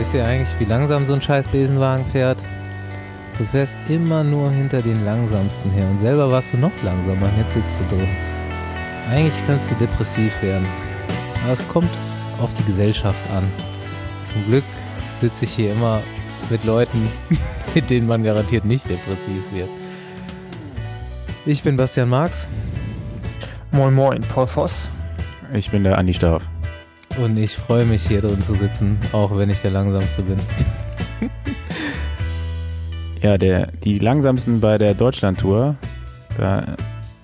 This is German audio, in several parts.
Wisst ihr eigentlich, wie langsam so ein scheiß Besenwagen fährt? Du fährst immer nur hinter den langsamsten her und selber warst du noch langsamer und jetzt sitzt du drin. Eigentlich kannst du depressiv werden. Aber es kommt auf die Gesellschaft an. Zum Glück sitze ich hier immer mit Leuten, mit denen man garantiert nicht depressiv wird. Ich bin Bastian Marx. Moin Moin, Paul Voss. Ich bin der Andi Staff. Und ich freue mich hier drin zu sitzen, auch wenn ich der Langsamste bin. ja, der, die Langsamsten bei der Deutschland-Tour, da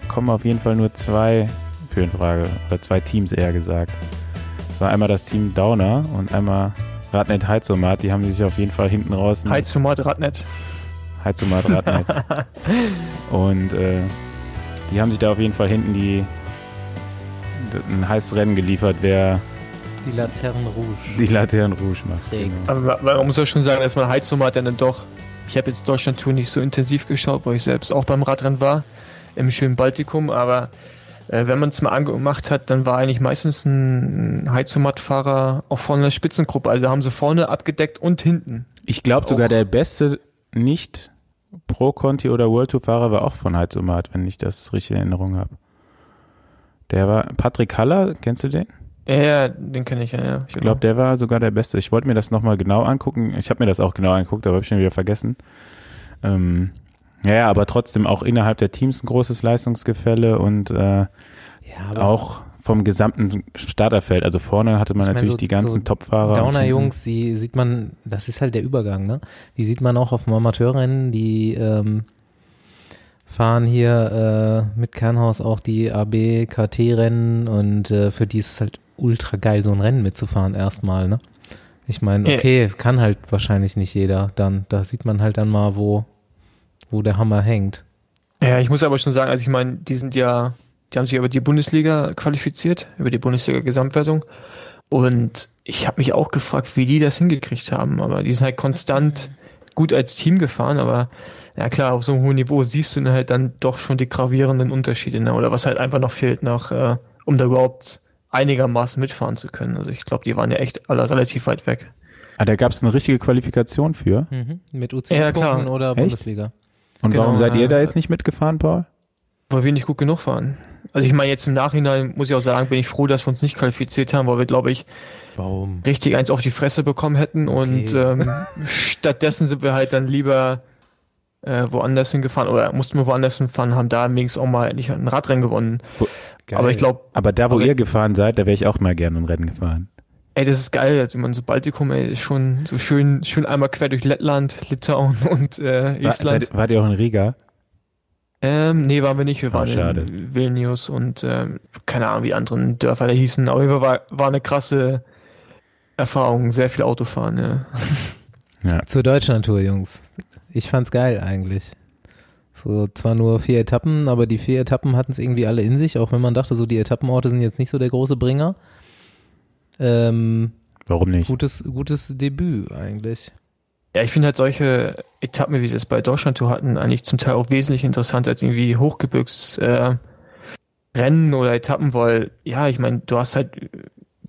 kommen auf jeden Fall nur zwei für in Frage, oder zwei Teams eher gesagt. Das war einmal das Team Downer und einmal Radnet Heizomat, die haben sich auf jeden Fall hinten raus. Heizomat Radnet. Heizomat Radnet. und äh, die haben sich da auf jeden Fall hinten die ein heißes Rennen geliefert, wer die Laternen Rouge. Die Laternen Rouge macht. Genau. Aber man muss ja schon sagen, dass man Heiznummer hat dann doch. Ich habe jetzt Deutschland Tour nicht so intensiv geschaut, weil ich selbst auch beim Radrennen war, im schönen Baltikum, aber äh, wenn man es mal angemacht hat, dann war eigentlich meistens ein Heizomat-Fahrer auch vorne in der Spitzengruppe. Also haben sie vorne abgedeckt und hinten. Ich glaube sogar der beste nicht Pro Conti oder World Tour Fahrer war auch von Heizomat, wenn ich das richtig in Erinnerung habe. Der war Patrick Haller, kennst du den? Ja, den kenne ich ja, ja. Ich genau. glaube, der war sogar der Beste. Ich wollte mir das nochmal genau angucken. Ich habe mir das auch genau angeguckt, aber habe ich schon wieder vergessen. Ähm, ja, aber trotzdem auch innerhalb der Teams ein großes Leistungsgefälle und äh, ja, auch vom gesamten Starterfeld. Also vorne hatte man natürlich so, die ganzen so Top-Fahrer. Downer-Jungs, die sieht man, das ist halt der Übergang, ne? Die sieht man auch auf dem Amateurrennen, die ähm, fahren hier äh, mit Kernhaus auch die AB-KT-Rennen und äh, für die ist es halt ultra geil, so ein Rennen mitzufahren erstmal, ne? Ich meine, okay, kann halt wahrscheinlich nicht jeder dann. Da sieht man halt dann mal, wo, wo der Hammer hängt. Ja, ich muss aber schon sagen, also ich meine, die sind ja, die haben sich über die Bundesliga qualifiziert, über die Bundesliga-Gesamtwertung. Und ich habe mich auch gefragt, wie die das hingekriegt haben. Aber die sind halt konstant gut als Team gefahren, aber ja klar, auf so einem hohen Niveau siehst du dann halt dann doch schon die gravierenden Unterschiede, ne? Oder was halt einfach noch fehlt nach, äh, um da überhaupt einigermaßen mitfahren zu können. Also ich glaube, die waren ja echt alle relativ weit weg. Ah, da gab es eine richtige Qualifikation für? Mhm. Mit UC ja, klar. oder echt? Bundesliga. Und genau, warum seid ihr da jetzt nicht mitgefahren, Paul? Weil wir nicht gut genug fahren. Also ich meine, jetzt im Nachhinein muss ich auch sagen, bin ich froh, dass wir uns nicht qualifiziert haben, weil wir, glaube ich, Warum? richtig eins auf die Fresse bekommen hätten. Okay. Und ähm, stattdessen sind wir halt dann lieber äh, woanders hingefahren oder mussten wir woanders hinfahren, haben da wenigstens auch mal nicht ein Radrennen gewonnen. Geil. Aber ich glaube. Aber da, wo aber, ihr gefahren seid, da wäre ich auch mal gerne ein Rennen gefahren. Ey, das ist geil, also man so Baltikum, ey, ist schon so schön, schön einmal quer durch Lettland, Litauen und äh, Estland. War, seid, wart ihr auch in Riga? Ähm, nee, waren wir nicht. Wir waren oh, in Vilnius und ähm, keine Ahnung, wie anderen Dörfer da hießen. Aber war, war eine krasse Erfahrung, sehr viel Autofahren, ja. ja. Zur Deutschlandtour, Jungs. Ich fand's geil eigentlich. So, zwar nur vier Etappen, aber die vier Etappen hatten es irgendwie alle in sich, auch wenn man dachte, so die Etappenorte sind jetzt nicht so der große Bringer. Ähm, Warum nicht? Gutes, gutes Debüt eigentlich. Ja, ich finde halt solche Etappen, wie sie es bei Deutschland Tour hatten, eigentlich zum Teil auch wesentlich interessanter als irgendwie Hochgebirgsrennen äh, oder Etappen, weil, ja, ich meine, du hast halt,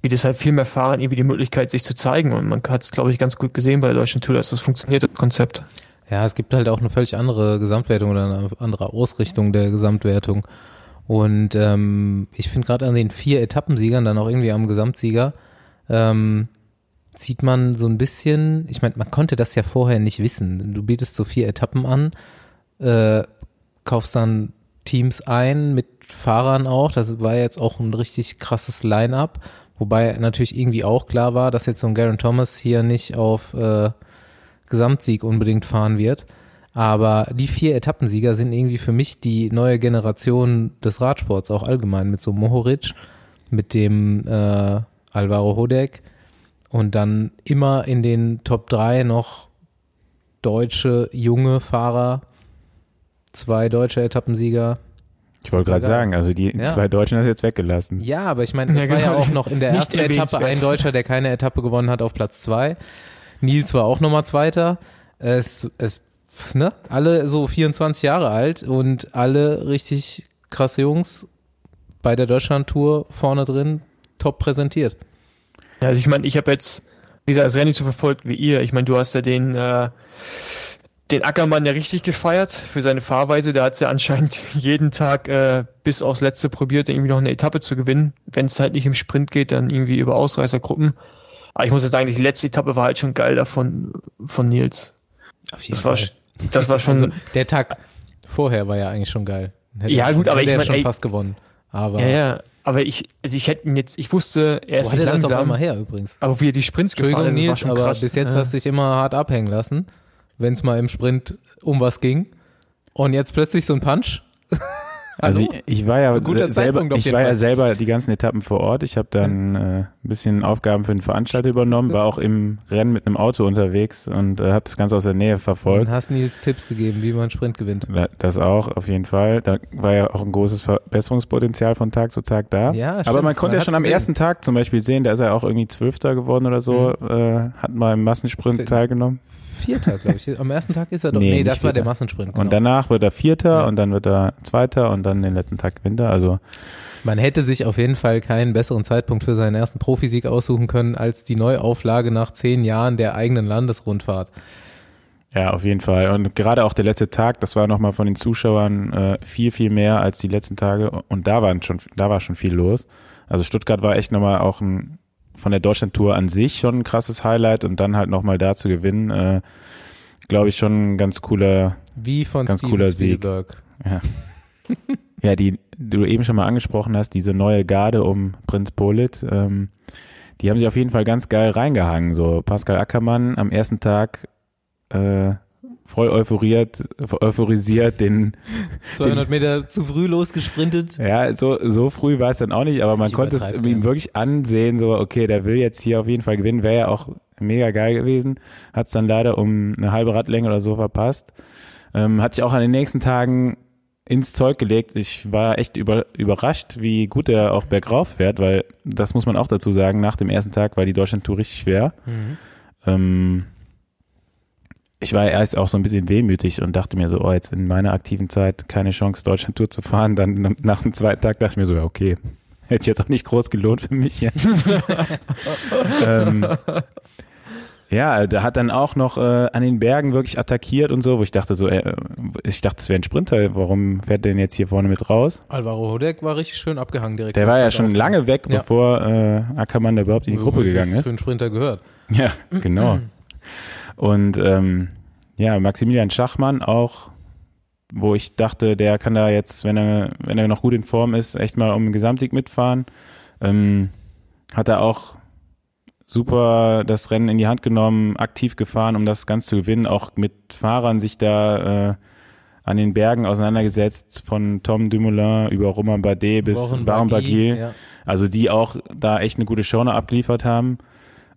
wie das halt viel mehr Fahrern irgendwie die Möglichkeit, sich zu zeigen und man hat es, glaube ich, ganz gut gesehen bei der Deutschland Tour, dass das funktioniert, das Konzept. Ja, es gibt halt auch eine völlig andere Gesamtwertung oder eine andere Ausrichtung der Gesamtwertung. Und ähm, ich finde gerade an den vier Etappensiegern, dann auch irgendwie am Gesamtsieger, ähm, sieht man so ein bisschen, ich meine, man konnte das ja vorher nicht wissen. Du bietest so vier Etappen an, äh, kaufst dann Teams ein mit Fahrern auch. Das war jetzt auch ein richtig krasses Line-up. Wobei natürlich irgendwie auch klar war, dass jetzt so ein Garen Thomas hier nicht auf äh, Gesamtsieg unbedingt fahren wird. Aber die vier Etappensieger sind irgendwie für mich die neue Generation des Radsports, auch allgemein, mit so Mohoric, mit dem äh, Alvaro Hodek und dann immer in den Top 3 noch deutsche junge Fahrer, zwei deutsche Etappensieger. Ich wollte gerade sagen, also die ja. zwei Deutschen hast du jetzt weggelassen. Ja, aber ich meine, es ja, war ja genau. auch noch in der ersten Etappe ein Deutscher, der keine Etappe gewonnen hat, auf Platz zwei. Nils war auch nochmal Zweiter. Es, es, ne, alle so 24 Jahre alt und alle richtig krasse Jungs bei der Deutschland-Tour vorne drin, top präsentiert. Ja, also ich meine, ich habe jetzt wie gesagt, das Rennen nicht so verfolgt wie ihr. Ich meine, du hast ja den, äh, den Ackermann ja richtig gefeiert für seine Fahrweise. Der hat es ja anscheinend jeden Tag äh, bis aufs Letzte probiert, irgendwie noch eine Etappe zu gewinnen. Wenn es halt nicht im Sprint geht, dann irgendwie über Ausreißergruppen. Aber ich muss jetzt sagen, die letzte Etappe war halt schon geil davon von Nils. Auf jeden Das war, Fall. das war schon. Also, der Tag vorher war ja eigentlich schon geil. Hätte Ja, er schon, gut, aber ich er mein, schon ey- fast gewonnen. Aber ja, ja. Aber ich, also ich hätte ihn jetzt, ich wusste, er ist nicht das auf langsam, einmal her übrigens? aber wie er die Sprints gefahren ist, das war schon aber krass. bis jetzt ja. hast du dich immer hart abhängen lassen, wenn es mal im Sprint um was ging. Und jetzt plötzlich so ein Punch. Also ich, ich war ja selber, Zeitpunkt ich war ja selber die ganzen Etappen vor Ort. Ich habe dann äh, ein bisschen Aufgaben für den Veranstalter übernommen, war auch im Rennen mit einem Auto unterwegs und äh, habe das Ganze aus der Nähe Und verfolgt. hast Nils Tipps gegeben, wie man einen Sprint gewinnt. Da- Das auch, auf jeden Fall. Da war ja auch ein großes Verbesserungspotenzial von Tag zu Tag da. Ja, Aber stimmt. man konnte ja hat's schon am gesehen. ersten Tag zum Beispiel sehen, da ist er auch irgendwie Zwölfter geworden oder so, äh, hat mal im Massensprint teilgenommen. Vierter, glaube ich. Am ersten Tag ist er doch. Nee, Nee, das war der. Massensprint. Genau. Und danach wird er Vierter Ja. und dann wird er Zweiter und dann den letzten Tag gewinnt er. Also Man hätte sich auf jeden Fall keinen besseren Zeitpunkt für seinen ersten Profisieg aussuchen können als die Neuauflage nach zehn Jahren der eigenen Landesrundfahrt. Ja, auf jeden Fall. Und gerade auch der letzte Tag, das war nochmal von den Zuschauern äh, viel, viel mehr als die letzten Tage. Und da waren schon, da war schon viel los. Also Stuttgart war echt nochmal auch ein, von der Deutschlandtour an sich schon ein krasses Highlight und dann halt nochmal da zu gewinnen, äh, glaube ich schon ein ganz cooler, Wie von Ganz Steven cooler Sieg. Spielberg. ja, die, die du eben schon mal angesprochen hast, diese neue Garde um Prinz Polit, ähm, die haben sich auf jeden Fall ganz geil reingehangen. So Pascal Ackermann am ersten Tag äh, voll euphoriert, euphorisiert den 200 Meter zu früh losgesprintet. Ja, so, so früh war es dann auch nicht, aber man konnte es übertreib ihm wirklich ansehen, so, okay, der will jetzt hier auf jeden Fall gewinnen, wäre ja auch mega geil gewesen, hat es dann leider um eine halbe Radlänge oder so verpasst. Ähm, hat sich auch an den nächsten Tagen ins Zeug gelegt. Ich war echt über, überrascht, wie gut er auch bergauf fährt, weil das muss man auch dazu sagen, nach dem ersten Tag war die Deutschlandtour richtig schwer. Ähm, ich war erst auch so ein bisschen wehmütig und dachte mir so, oh, jetzt in meiner aktiven Zeit keine Chance, Deutschland-Tour zu fahren. Dann nach dem zweiten Tag dachte ich mir so, ja, okay, hätte sich jetzt auch nicht groß gelohnt für mich. Ja, ähm, ja der hat dann auch noch äh, an den Bergen wirklich attackiert und so, wo ich dachte so, äh, ich dachte, es wäre ein Sprinter, warum fährt der denn jetzt hier vorne mit raus? Alvaro Hodek war richtig schön abgehangen direkt. Der war ja schon lange weg, Ja. bevor äh, Ackermann da überhaupt in die So, Gruppe gegangen ist. für einen Sprinter gehört. Ja, genau. Und ähm, ja, Maximilian Schachmann auch, wo ich dachte, der kann da jetzt, wenn er, wenn er noch gut in Form ist, echt mal um den Gesamtsieg mitfahren. Ähm, hat er auch super das Rennen in die Hand genommen, aktiv gefahren, um das Ganze zu gewinnen, auch mit Fahrern sich da äh, an den Bergen auseinandergesetzt, von Tom Dumoulin über Romain Bardet bis Baron Bagil. ja. Also die auch da echt eine gute Show abgeliefert haben.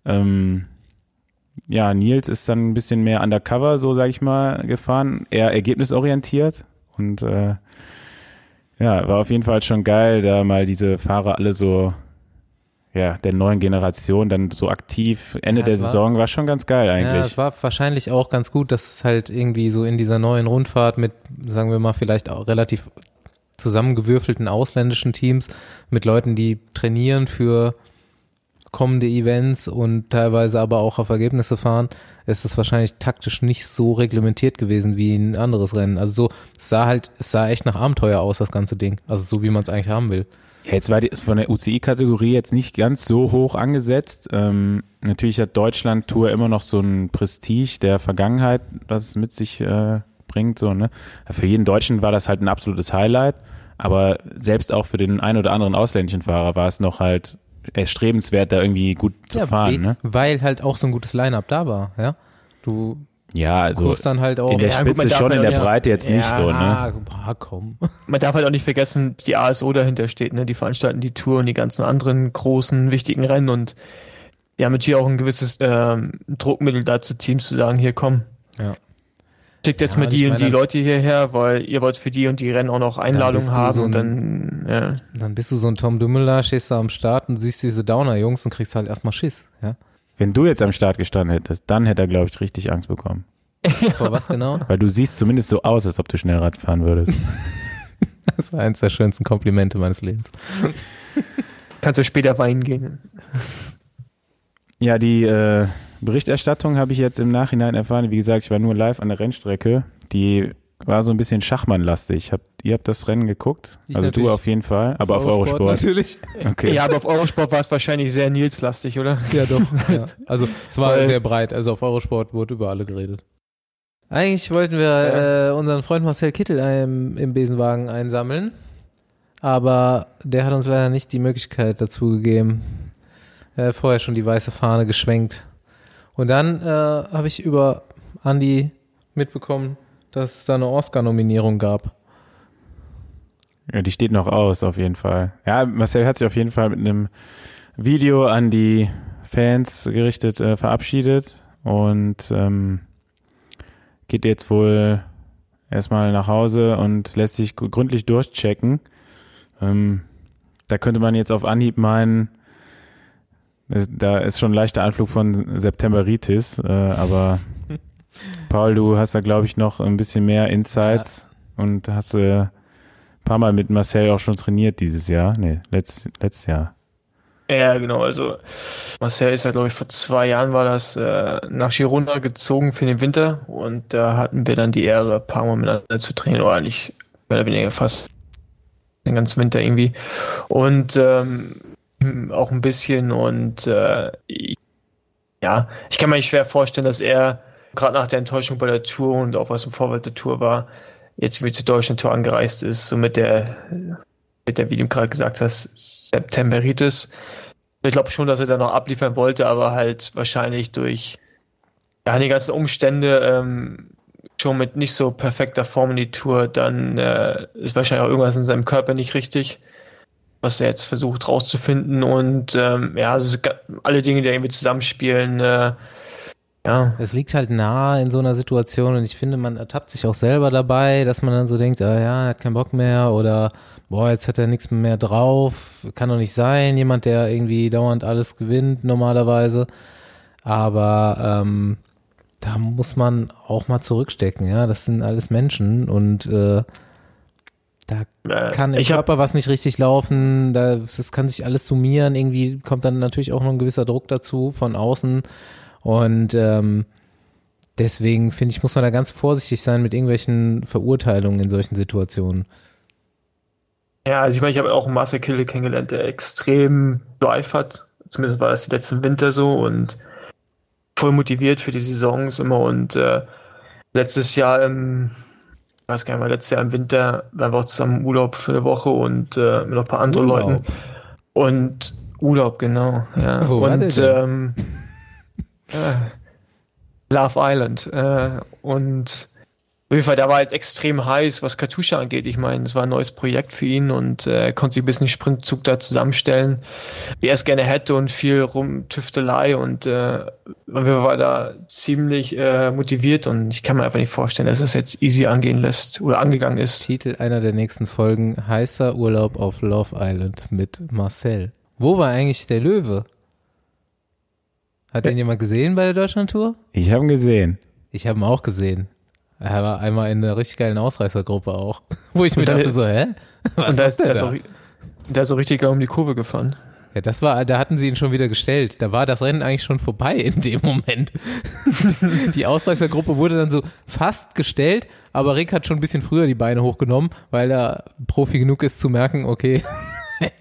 Ähm, ja, Nils ist dann ein bisschen mehr undercover, so sag ich mal, gefahren, eher ergebnisorientiert. Und äh, ja, war auf jeden Fall schon geil, da mal diese Fahrer alle so ja, der neuen Generation dann so aktiv. Ende Ja, der war- Saison war schon ganz geil Ja, eigentlich. es war wahrscheinlich auch ganz gut, dass es halt irgendwie so in dieser neuen Rundfahrt mit, sagen wir mal, vielleicht auch relativ zusammengewürfelten ausländischen Teams mit Leuten, die trainieren für kommende Events und teilweise aber auch auf Ergebnisse fahren, ist es wahrscheinlich taktisch nicht so reglementiert gewesen wie ein anderes Rennen. Also so, es sah halt, es sah echt nach Abenteuer aus, das ganze Ding. Also so, wie man es eigentlich haben will. Ja, jetzt war die ist von der UCI-Kategorie jetzt nicht ganz so hoch angesetzt. Ähm, natürlich hat Deutschland Tour immer noch so ein Prestige der Vergangenheit, was es mit sich äh, bringt. So, ne? Für jeden Deutschen war das halt ein absolutes Highlight, aber selbst auch für den einen oder anderen ausländischen Fahrer war es noch halt erstrebenswert, da irgendwie gut zu Ja, fahren. we- Ne? Weil halt auch so ein gutes Line-Up da war, ja. Du Ja, also guckst dann halt auch. in der Ja, gut, Spitze darf schon, in halt der Breite jetzt nicht Ja, so. Ne? Ah, ah, komm. Man darf halt auch nicht vergessen, die ASO dahinter steht, ne? Die veranstalten die Tour und die ganzen anderen großen, wichtigen Rennen und die haben natürlich auch ein gewisses ähm, Druckmittel dazu, Teams zu sagen, hier komm, Ja. Schickt jetzt Ja, mal die und die Leute hierher, weil ihr wollt für die und die Rennen auch noch Einladungen haben so und ein- dann, ja. Dann bist du so ein Tom Dumoulin, stehst da am Start und siehst diese Downer-Jungs und kriegst halt erstmal Schiss, ja. Wenn du jetzt am Start gestanden hättest, dann hätte er, glaube ich, richtig Angst bekommen. Vor was genau? Weil du siehst zumindest so aus, als ob du schnell Rad fahren würdest. Das war eines der schönsten Komplimente meines Lebens. Kannst du später weinen gehen. Ja, die äh, Berichterstattung habe ich jetzt im Nachhinein erfahren. Wie gesagt, ich war nur live an der Rennstrecke. Die war so ein bisschen Schachmannlastig. Habt, ihr habt das Rennen geguckt? Ich also du auf jeden Fall, aber auf Eurosport. Natürlich. Okay. Ja, aber auf Eurosport war es wahrscheinlich sehr Nils-lastig, oder? Ja, doch. Ja. Also es war Weil- sehr breit. Also auf Eurosport wurde über alle geredet. Eigentlich wollten wir äh, unseren Freund Marcel Kittel ähm, im Besenwagen einsammeln, aber der hat uns leider nicht die Möglichkeit dazu gegeben. Er hat vorher schon die weiße Fahne geschwenkt. Und dann äh, habe ich über Andy mitbekommen, dass es da eine Oscar-Nominierung gab. Ja, die steht noch aus, auf jeden Fall. Ja, Marcel hat sich auf jeden Fall mit einem Video an die Fans gerichtet äh, verabschiedet und ähm, geht jetzt wohl erstmal nach Hause und lässt sich gr- gründlich durchchecken. Ähm, da könnte man jetzt auf Anhieb meinen, da ist schon ein leichter Anflug von Septemberitis, äh, aber Paul, du hast da glaube ich noch ein bisschen mehr Insights und hast äh, ein paar Mal mit Marcel auch schon trainiert dieses Jahr. Nee, letzt, letztes Jahr. Ja, genau. Also Marcel ist ja, glaube ich, vor zwei Jahren war das äh, nach Girona gezogen für den Winter und da hatten wir dann die Ehre, ein paar Mal miteinander zu trainieren, oder eigentlich mehr oder weniger fast den ganzen Winter irgendwie. Und ähm, auch ein bisschen und äh, ja, ich kann mir nicht schwer vorstellen, dass er gerade nach der Enttäuschung bei der Tour und auch was im Vorfeld der Tour war, jetzt wieder zur deutschen Tour angereist ist, so mit der, mit der, wie du gerade gesagt hast, Septemberitis. Ich glaube schon, dass er da noch abliefern wollte, aber halt wahrscheinlich durch ja, die ganzen Umstände ähm, schon mit nicht so perfekter Form in die Tour, dann äh, ist wahrscheinlich auch irgendwas in seinem Körper nicht richtig, was er jetzt versucht rauszufinden. Und ähm, ja, also alle Dinge, die irgendwie zusammenspielen, äh, ja, Es liegt halt nah in so einer Situation und ich finde, man ertappt sich auch selber dabei, dass man dann so denkt, ah ja, er hat keinen Bock mehr oder boah, jetzt hat er nichts mehr drauf, kann doch nicht sein, jemand, der irgendwie dauernd alles gewinnt normalerweise. Aber ähm, da muss man auch mal zurückstecken, ja, das sind alles Menschen und äh, da äh, kann im ich hab, Körper was nicht richtig laufen, da, das kann sich alles summieren, irgendwie kommt dann natürlich auch noch ein gewisser Druck dazu von außen und ähm, deswegen finde ich, muss man da ganz vorsichtig sein mit irgendwelchen Verurteilungen in solchen Situationen. Ja, also ich meine, ich habe auch einen Marcel Kille kennengelernt, der extrem Drive hat. Zumindest war das die letzten Winter so und voll motiviert für die Saisons immer. Und äh, letztes Jahr im, weiß gar nicht mehr, letztes Jahr im Winter waren wir auch zusammen im Urlaub für eine Woche und äh, mit noch ein paar anderen Urlaub? Leuten. Und Urlaub, genau. Ja. Wo und ähm, äh, Love Island. Äh, und auf jeden Fall, der war halt extrem heiß, was Katusha angeht. Ich meine, es war ein neues Projekt für ihn und äh, konnte sich ein bisschen Sprintzug da zusammenstellen, wie er es gerne hätte und viel Rumtüftelei und äh, wir war da ziemlich äh, motiviert und ich kann mir einfach nicht vorstellen, dass es jetzt easy angehen lässt oder angegangen ist. Titel einer der nächsten Folgen, heißer Urlaub auf Love Island mit Marcel. Wo war eigentlich der Löwe? Hat den jemand gesehen bei der Deutschlandtour? Ich habe ihn gesehen. Ich habe ihn auch gesehen. Er war einmal in einer richtig geilen Ausreißergruppe auch. Wo ich mir dachte so, hä? Was und da macht ist, der der, ist da? auch, der ist auch richtig geil um die Kurve gefahren. Ja, das war, da hatten sie ihn schon wieder gestellt. Da war das Rennen eigentlich schon vorbei in dem Moment. die Ausreißergruppe wurde dann so fast gestellt, aber Rick hat schon ein bisschen früher die Beine hochgenommen, weil er Profi genug ist zu merken, okay,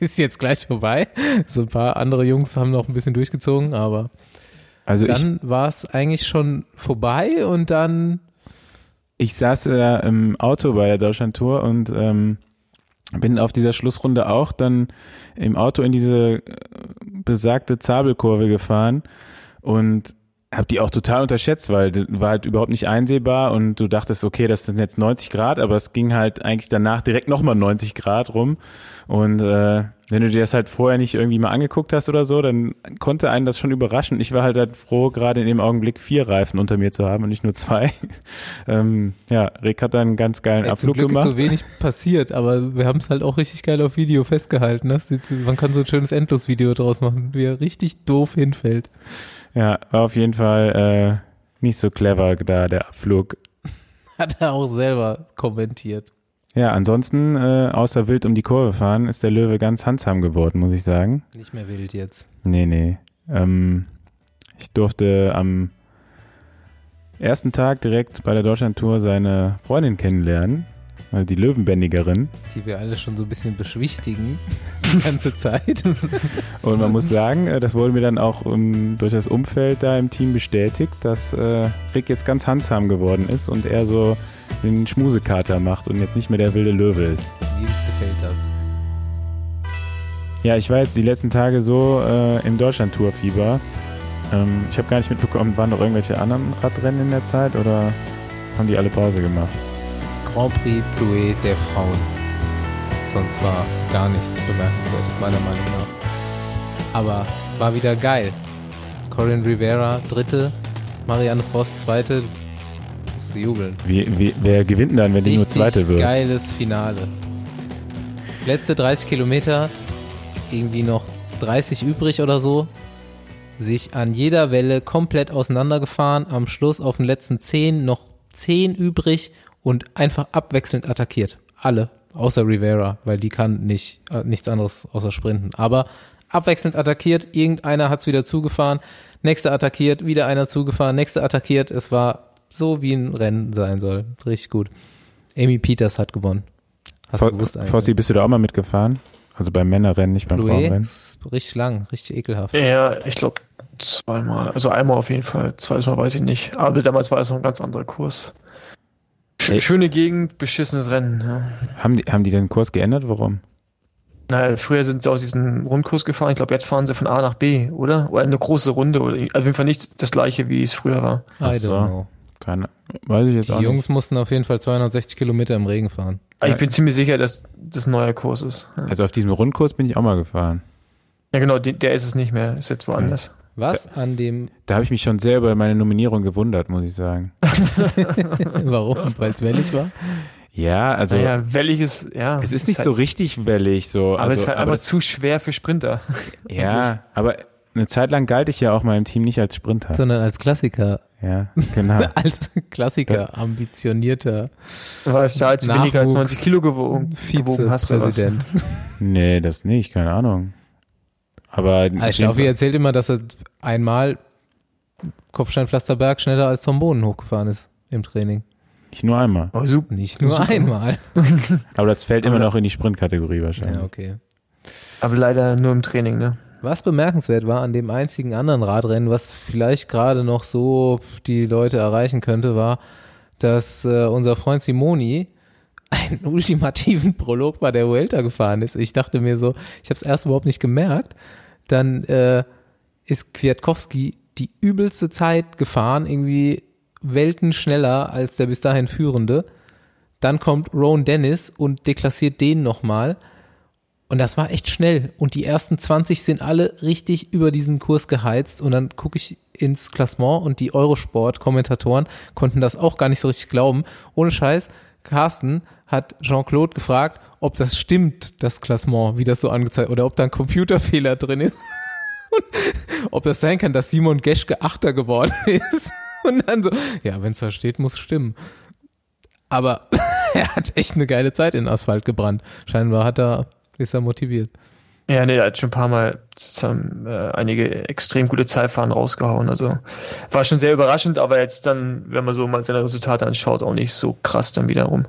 ist jetzt gleich vorbei. So ein paar andere Jungs haben noch ein bisschen durchgezogen, aber Also dann war es eigentlich schon vorbei und dann ich saß ja im Auto bei der Deutschlandtour und ähm, bin auf dieser Schlussrunde auch dann im Auto in diese äh, besagte Zabelkurve gefahren und habe die auch total unterschätzt, weil war halt überhaupt nicht einsehbar und du dachtest, okay, das sind jetzt 90 Grad, aber es ging halt eigentlich danach direkt nochmal 90 Grad rum und äh, wenn du dir das halt vorher nicht irgendwie mal angeguckt hast oder so, dann konnte einen das schon überraschen. Ich war halt, halt froh, gerade in dem Augenblick vier Reifen unter mir zu haben und nicht nur zwei. ähm, ja, Rick hat da einen ganz geilen ey, zum Abflug Glück gemacht. ist so wenig passiert, aber wir haben es halt auch richtig geil auf Video festgehalten. Sieht, man kann so ein schönes Endlosvideo draus machen, wie er richtig doof hinfällt. Ja, war auf jeden Fall äh, nicht so clever da, der Abflug. Hat er auch selber kommentiert. Ja, ansonsten, äh, außer wild um die Kurve fahren, ist der Löwe ganz handsam geworden, muss ich sagen. Nicht mehr wild jetzt. Nee, nee. Ähm, Ich durfte am ersten Tag direkt bei der Deutschlandtour seine Freundin kennenlernen, also die Löwenbändigerin. Die wir alle schon so ein bisschen beschwichtigen die ganze Zeit. Und man muss sagen, äh, das wurde mir dann auch um, durch das Umfeld da im Team bestätigt, dass äh, Rick jetzt ganz handsam geworden ist und er so den Schmusekater macht und jetzt nicht mehr der wilde Löwe ist. Wie gefällt das? Ja, ich war jetzt die letzten Tage so äh, im Deutschland-Tour-Fieber. Ähm, ich habe gar nicht mitbekommen, waren noch irgendwelche anderen Radrennen in der Zeit oder haben die alle Pause gemacht? Grand Prix Plouet der Frauen. Sonst war gar nichts bemerkenswertes, meiner Meinung nach. Aber war wieder geil. Corinne Rivera, dritte. Marianne Voss, zweite. Musst jubeln. Wie, wie, wer gewinnt denn dann, wenn die nur Richtig Zweite wird? geiles Finale. Letzte 30 Kilometer, irgendwie noch 30 übrig oder so. Sich an jeder Welle komplett auseinandergefahren. Am Schluss auf den letzten 10 noch 10 übrig und einfach abwechselnd attackiert. Alle, außer Rivera, weil die kann nicht äh, nichts anderes außer sprinten. Aber abwechselnd attackiert, irgendeiner hat's wieder zugefahren, nächster attackiert, wieder einer zugefahren, nächster attackiert. Es war so, wie ein Rennen sein soll. Richtig gut. Amy Peters hat gewonnen. Hast du Fo- gewusst eigentlich? Fossi, bist du da auch mal mitgefahren? Also beim Männerrennen, nicht beim Louis Frauenrennen? ist richtig lang, richtig ekelhaft. Ja, ich glaube zweimal. Also einmal auf jeden Fall. Zweites Mal weiß ich nicht. Aber damals war es noch ein ganz anderer Kurs. Schöne Gegend, beschissenes Rennen. Ja. Haben die, haben die den Kurs geändert? Warum? Naja, früher sind sie aus diesem Rundkurs gefahren. Ich glaube, jetzt fahren sie von A nach B, oder? Oder eine große Runde. Oder auf jeden Fall nicht das gleiche, wie es früher war. I don't know. Keine, weiß ich jetzt Die auch Jungs mussten auf jeden Fall 260 Kilometer im Regen fahren. Ich bin ziemlich sicher, dass das ein neuer Kurs ist. Ja, nicht. Also auf diesem Rundkurs bin ich auch mal gefahren. ja genau, der ist es nicht mehr. Ist jetzt woanders. Was an dem, Da habe ich mich schon sehr über meine Nominierung gewundert, muss ich sagen. warum? Weil es wellig war? Ja, also naja, wellig ist, ja. es ist nicht halt, so richtig wellig so. Aber also, es ist halt aber das- zu schwer für Sprinter. Ja, aber eine Zeit lang galt ich ja auch im Team nicht als Sprinter. Sondern als Klassiker. Ja, genau. Als Klassiker, ambitionierter Weil es halt weniger als 90 Kilo gewogen, gewogen hast. was. Vizepräsident. nee, das nicht, keine Ahnung. Aber auf Ah, Staufi erzählt immer, dass er einmal Kopfsteinpflasterberg schneller als Tom Boden hochgefahren ist im Training. nicht nur einmal. Aber super. Nicht nur Super. einmal. Aber das fällt immer noch in die Sprintkategorie wahrscheinlich. Ja, okay. Aber leider nur im Training, ne? Was bemerkenswert war an dem einzigen anderen Radrennen, was vielleicht gerade noch so die Leute erreichen könnte, war, dass äh, unser Freund Simoni einen ultimativen Prolog bei der Vuelta gefahren ist. Ich dachte mir so, ich habe es erst überhaupt nicht gemerkt. Dann äh, ist Kwiatkowski die übelste Zeit gefahren, irgendwie Welten schneller als der bis dahin Führende. Dann kommt Rowan Dennis und deklassiert den nochmal. Und das war echt schnell. Und die ersten 20 sind alle richtig über diesen Kurs geheizt. Und dann gucke ich ins Klassement und die Eurosport-Kommentatoren konnten das auch gar nicht so richtig glauben. Ohne Scheiß, Carsten hat Jean-Claude gefragt, ob das stimmt, das Klassement, wie das so angezeigt, oder ob da ein Computerfehler drin ist. Und ob das sein kann, dass Simon Geschke Achter geworden ist. Und dann so, ja, wenn es da steht, muss stimmen. Aber er hat echt eine geile Zeit in Asphalt gebrannt. Scheinbar hat er, ist er motiviert. Ja, nee, er hat schon ein paar Mal haben, äh, einige extrem gute Zeitfahren rausgehauen. Also war schon sehr überraschend, aber jetzt dann, wenn man so mal seine Resultate anschaut, auch nicht so krass dann wiederum.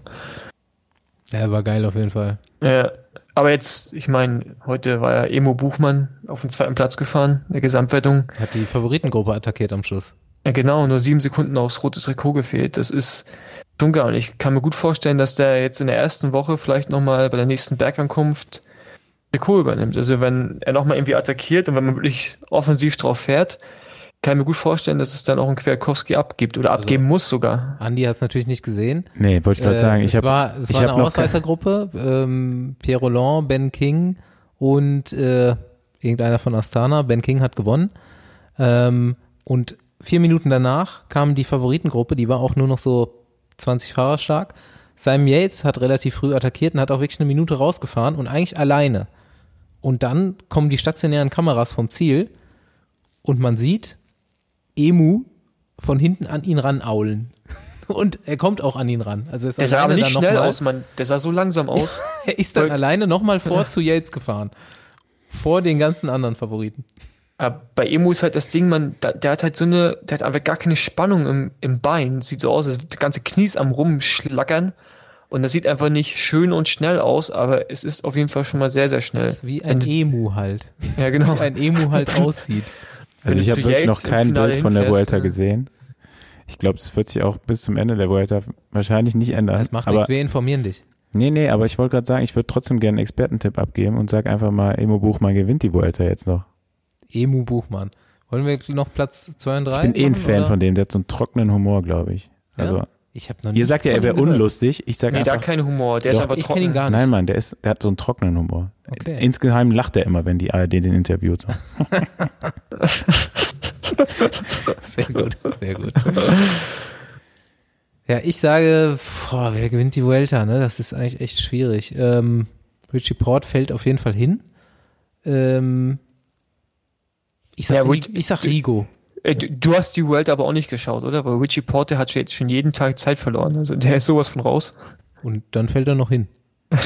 Er war geil auf jeden Fall. Äh, aber jetzt, ich meine, heute war ja Emo Buchmann auf den zweiten Platz gefahren, in der Gesamtwertung. Hat die Favoritengruppe attackiert am Schluss. Ja, genau, nur sieben Sekunden aufs rote Trikot gefehlt. Das ist schon gar nicht. Ich kann mir gut vorstellen, dass der jetzt in der ersten Woche vielleicht nochmal bei der nächsten Bergankunft Trikot übernimmt. Also wenn er nochmal irgendwie attackiert und wenn man wirklich offensiv drauf fährt, kann mir gut vorstellen, dass es dann auch ein Kwiatkowski abgibt oder Also- abgeben muss sogar. Andi hat es natürlich nicht gesehen. Nee, wollte ich gerade Äh, sagen. es Ich habe war, es ich war hab eine Ausreißergruppe. Ähm, Pierre Roland, Ben King und äh, irgendeiner von Astana. Ben King hat gewonnen. Ähm, und vier Minuten danach kam die Favoritengruppe, die war auch nur noch so 20 Fahrer stark. Simon Yates hat relativ früh attackiert und hat auch wirklich eine Minute rausgefahren und eigentlich alleine. Und dann kommen die stationären Kameras vom Ziel und man sieht Emu von hinten an ihn ranaulen. Und er kommt auch an ihn ran. Also er ist Der sah aber nicht schnell mal, aus, man. Der sah so langsam aus. Er ist dann Voll- alleine nochmal vor zu Yates gefahren. Vor den ganzen anderen Favoriten. Aber bei Emu ist halt das Ding, man, der hat halt so eine, der hat einfach gar keine Spannung im, im Bein. Sieht so aus, als das ganze Knie ist am rumschlackern. Und das sieht einfach nicht schön und schnell aus, aber es ist auf jeden Fall schon mal sehr, sehr schnell. Das ist wie ein Emu halt. Ja, genau. Wie ein Emu halt aussieht. Also ich habe wirklich noch kein Bild von der Vuelta ja. gesehen. Ich glaube, das wird sich auch bis zum Ende der Vuelta wahrscheinlich nicht ändern. Das macht aber, nichts, wir informieren dich. Nee, nee, aber ich wollte gerade sagen, ich würde trotzdem gerne einen Expertentipp abgeben und sag einfach mal, Emo Buchmann gewinnt die Vuelta jetzt noch. Emu Buchmann. Wollen wir noch Platz 2 und 3? Ich bin eh ein Fan von dem, der hat so einen trockenen Humor, glaube ich. Ja? Also, Ich habe noch ihr sagt ja, er wäre unlustig. Ich sag Nee, da kein Humor. Der ist Doch, aber Ich trocken. kenne ihn gar nicht. nein, Mann, der ist, der hat so einen trockenen Humor. Okay. Insgeheim lacht er immer, wenn die ARD den interviewt. Sehr gut, sehr gut. Ja, ich sage, boah, wer gewinnt die Vuelta, ne? Das ist eigentlich echt schwierig. Ähm, Richie Port fällt auf jeden Fall hin. Ähm, ich sag, Ja, Ri- Rich- ich sag Rigo. Äh, Du, du hast die World aber auch nicht geschaut, oder? Weil Richie Porter hat jetzt schon jeden Tag Zeit verloren. Also der ist sowas von raus. Und dann fällt er noch hin.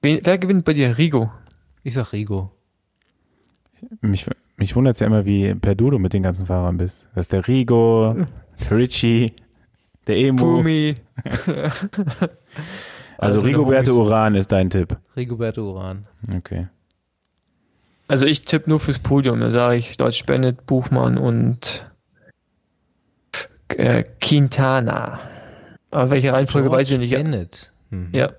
Wer gewinnt bei dir? Rigo. Ich sag Rigo. Mich, mich wundert es ja immer, wie perdu du mit den ganzen Fahrern bist. Das ist der Rigo, der Richie, der Emo. Bumi. Also Also Rigoberto. Uran ist dein Tipp. Rigoberto Uran. Okay. Also ich tippe nur fürs Podium. Da sage ich Deutsch Bennett, Buchmann und äh, Quintana. Aber welche Reihenfolge weiß ich nicht. Bennett. Hm. ja.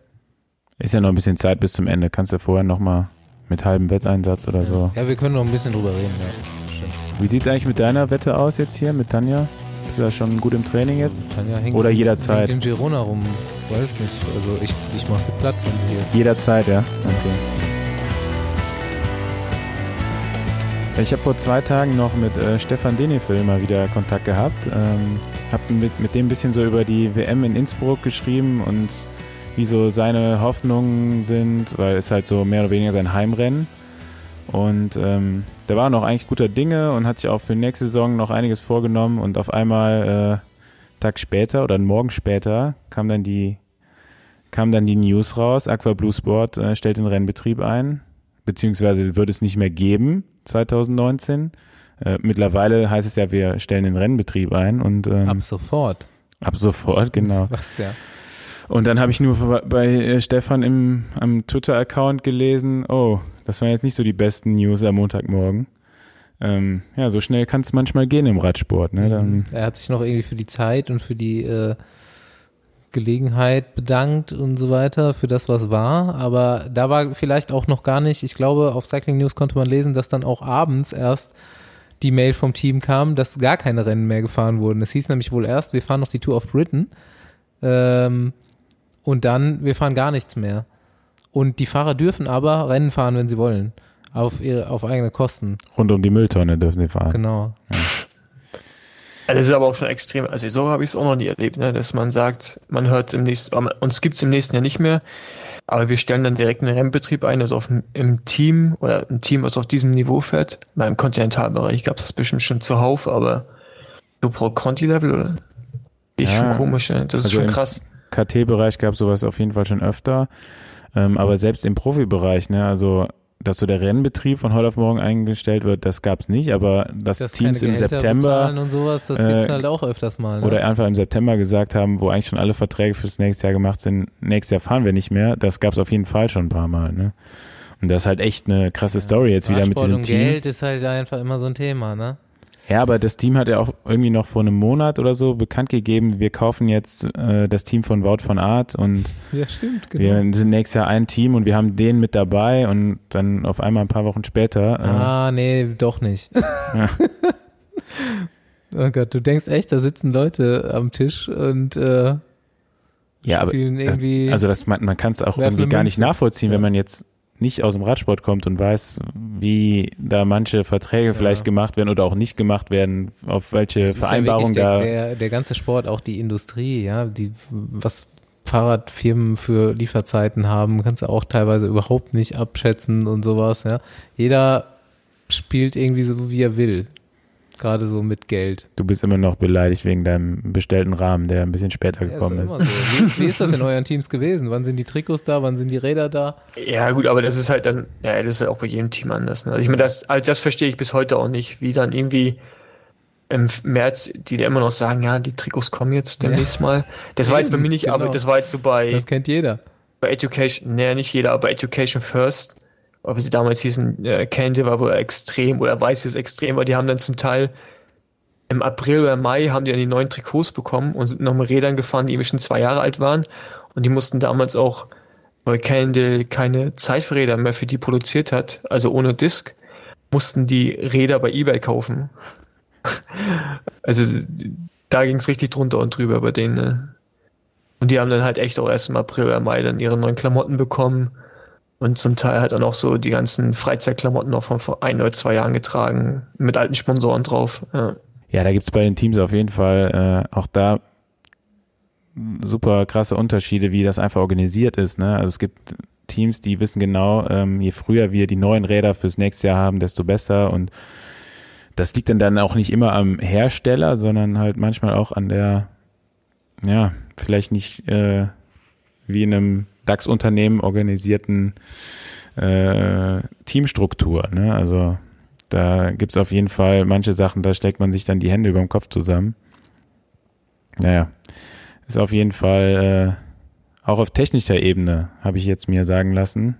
Ist ja noch ein bisschen Zeit bis zum Ende. Kannst du vorher nochmal mit halbem Wetteinsatz oder so. Ja, wir können noch ein bisschen drüber reden, ja. Stimmt. Wie sieht es eigentlich mit deiner Wette aus jetzt hier, mit Tanja? Ist er schon gut im Training jetzt? Tanja hängt, Oder jederzeit. Hängt in Girona rum. Weiß nicht. Also ich, ich mach sie platt, wenn sie hier ist. Jederzeit, ja? Okay. Ich habe vor zwei Tagen noch mit äh, Stefan Denefil mal wieder Kontakt gehabt. Ähm, hab mit, mit dem ein bisschen so über die WM in Innsbruck geschrieben und wie so seine Hoffnungen sind, weil es halt so mehr oder weniger sein Heimrennen. Und ähm, der war noch eigentlich guter Dinge und hat sich auch für nächste Saison noch einiges vorgenommen und auf einmal äh, Tag später oder einen Morgen später kam dann die kam dann die News raus, Aqua Blue Sport äh, stellt den Rennbetrieb ein, beziehungsweise wird es nicht mehr geben 2019. Äh, mittlerweile heißt es ja, wir stellen den Rennbetrieb ein und ähm, Ab ab, sofort. sofort, genau. Was ja. Und dann habe ich nur bei äh, Stefan im am Twitter-Account gelesen, oh, das waren jetzt nicht so die besten News am Montagmorgen. Ähm, ja, so schnell kann es manchmal gehen im Radsport. Ne? Dann, Er hat sich noch irgendwie für die Zeit und für die äh, Gelegenheit bedankt und so weiter, für das, was war. Aber da war vielleicht auch noch gar nicht, ich glaube, auf Cycling News konnte man lesen, dass dann auch abends erst die Mail vom Team kam, dass gar keine Rennen mehr gefahren wurden. Es hieß nämlich wohl erst, wir fahren noch die Tour of Britain ähm, und dann, wir fahren gar nichts mehr. Und die Fahrer dürfen aber Rennen fahren, wenn sie wollen. Auf, ihre, auf eigene Kosten. rund um die Mülltonne dürfen sie fahren. Genau. Also das ist aber auch schon extrem. Also so habe ich es auch noch nie erlebt, ne? dass man sagt, man hört im nächsten, uns gibt's im nächsten Jahr nicht mehr, aber wir stellen dann direkt einen Rennbetrieb ein, also auf im Team oder ein Team, was auf diesem Niveau fährt. Na, Im Kontinentalbereich gab's das bestimmt schon zuhauf, aber so pro Conti-Level, oder? Ist Ja. schon komisch, ne? Das ist Also schon im- krass. KT-Bereich gab sowas auf jeden Fall schon öfter. Ähm, aber selbst im Profibereich, ne, also dass so der Rennbetrieb von heute auf morgen eingestellt wird, das gab's nicht, aber dass dass Teams im September und sowas, das äh, gibt's halt auch öfters mal. Ne? oder einfach im September gesagt haben, wo eigentlich schon alle Verträge fürs nächste Jahr gemacht sind, nächstes Jahr fahren wir nicht mehr, das gab's auf jeden Fall schon ein paar Mal, ne? Und das ist halt echt eine krasse Story jetzt wieder mit diesem und Team. Geld ist halt einfach immer so ein Thema, ne? Ja, aber das Team hat ja auch irgendwie noch vor einem Monat oder so bekannt gegeben, wir kaufen jetzt äh, das Team von Wout von Art und Ja, stimmt, wir sind nächstes Jahr ein Team und wir haben den mit dabei und dann auf einmal ein paar Wochen später. Äh, Ah, nee, doch nicht. Ja. oh Gott, du denkst echt, da sitzen Leute am Tisch und äh, ja, aber das, also das man, man kann es auch irgendwie gar nicht nachvollziehen, Ja. wenn man jetzt nicht aus dem Radsport kommt und weiß, wie da manche Verträge vielleicht gemacht werden oder auch nicht gemacht werden, auf welche ist ja da. Der, der, der ganze Sport, auch die Industrie, ja, die was Fahrradfirmen für Lieferzeiten haben, kannst du auch teilweise überhaupt nicht abschätzen und sowas, ja. Jeder spielt irgendwie so, wie er will. Gerade so mit Geld. Du bist immer noch beleidigt wegen deinem bestellten Rahmen, der ein bisschen später Ja, gekommen ist ist. immer so. Wie, wie ist das in euren Teams gewesen? Wann sind die Trikots da? Wann sind die Räder da? Ja, gut, aber das ist halt dann, ja, das ist ja auch bei jedem Team anders. Ne? Also ich meine, das, also das verstehe ich bis heute auch nicht, wie dann irgendwie im März, die da immer noch sagen, ja, die Trikots kommen jetzt demnächst mal. Das war jetzt bei Eben, mir nicht, aber genau. das war jetzt so bei, Das kennt jeder. bei Education, naja, nicht jeder, aber bei Education First, oder wie sie damals hießen, äh, Candy war wohl extrem oder weiß es extrem, weil die haben dann zum Teil im April oder Mai haben die dann die neuen Trikots bekommen und sind noch mit Rädern gefahren, die eben schon zwei Jahre alt waren. Und die mussten damals auch, weil Cannondale keine Zeiträder mehr für die produziert hat, also ohne Disc, mussten die Räder bei Ebay kaufen. also da ging es richtig drunter und drüber bei denen. Ne? Und die haben dann halt echt auch erst im April oder Mai dann ihre neuen Klamotten bekommen. Und zum Teil halt dann auch so die ganzen Freizeitklamotten noch von vor ein oder zwei Jahren getragen, mit alten Sponsoren drauf. Ja. Ja, da gibt's bei den Teams auf jeden Fall äh, auch da super krasse Unterschiede, wie das einfach organisiert ist. Ne? Also es gibt Teams, die wissen genau, ähm, je früher wir die neuen Räder fürs nächste Jahr haben, desto besser. Und das liegt dann, dann auch nicht immer am Hersteller, sondern halt manchmal auch an der, ja, vielleicht nicht äh, wie in einem DAX-Unternehmen organisierten äh, Teamstruktur. Ne? Also da gibt's auf jeden Fall manche Sachen, da schlägt man sich dann die Hände über den Kopf zusammen. Naja, ist auf jeden Fall äh, auch auf technischer Ebene, habe ich jetzt mir sagen lassen,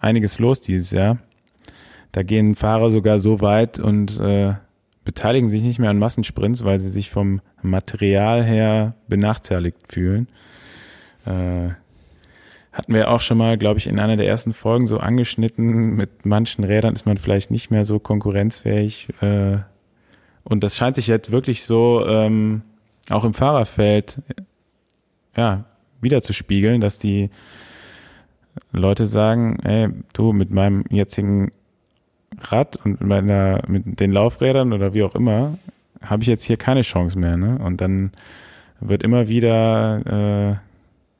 einiges los dieses Jahr. Da gehen Fahrer sogar so weit und äh, beteiligen sich nicht mehr an Massensprints, weil sie sich vom Material her benachteiligt fühlen. Äh, hatten wir auch schon mal, glaube ich, in einer der ersten Folgen so angeschnitten. Mit manchen Rädern ist man vielleicht nicht mehr so konkurrenzfähig. Äh, und das scheint sich jetzt wirklich so ähm, auch im Fahrerfeld ja, wieder zu spiegeln, dass die Leute sagen, ey, du mit meinem jetzigen Rad und mit, meiner, mit den Laufrädern oder wie auch immer, habe ich jetzt hier keine Chance mehr. Ne? Und dann wird immer wieder äh,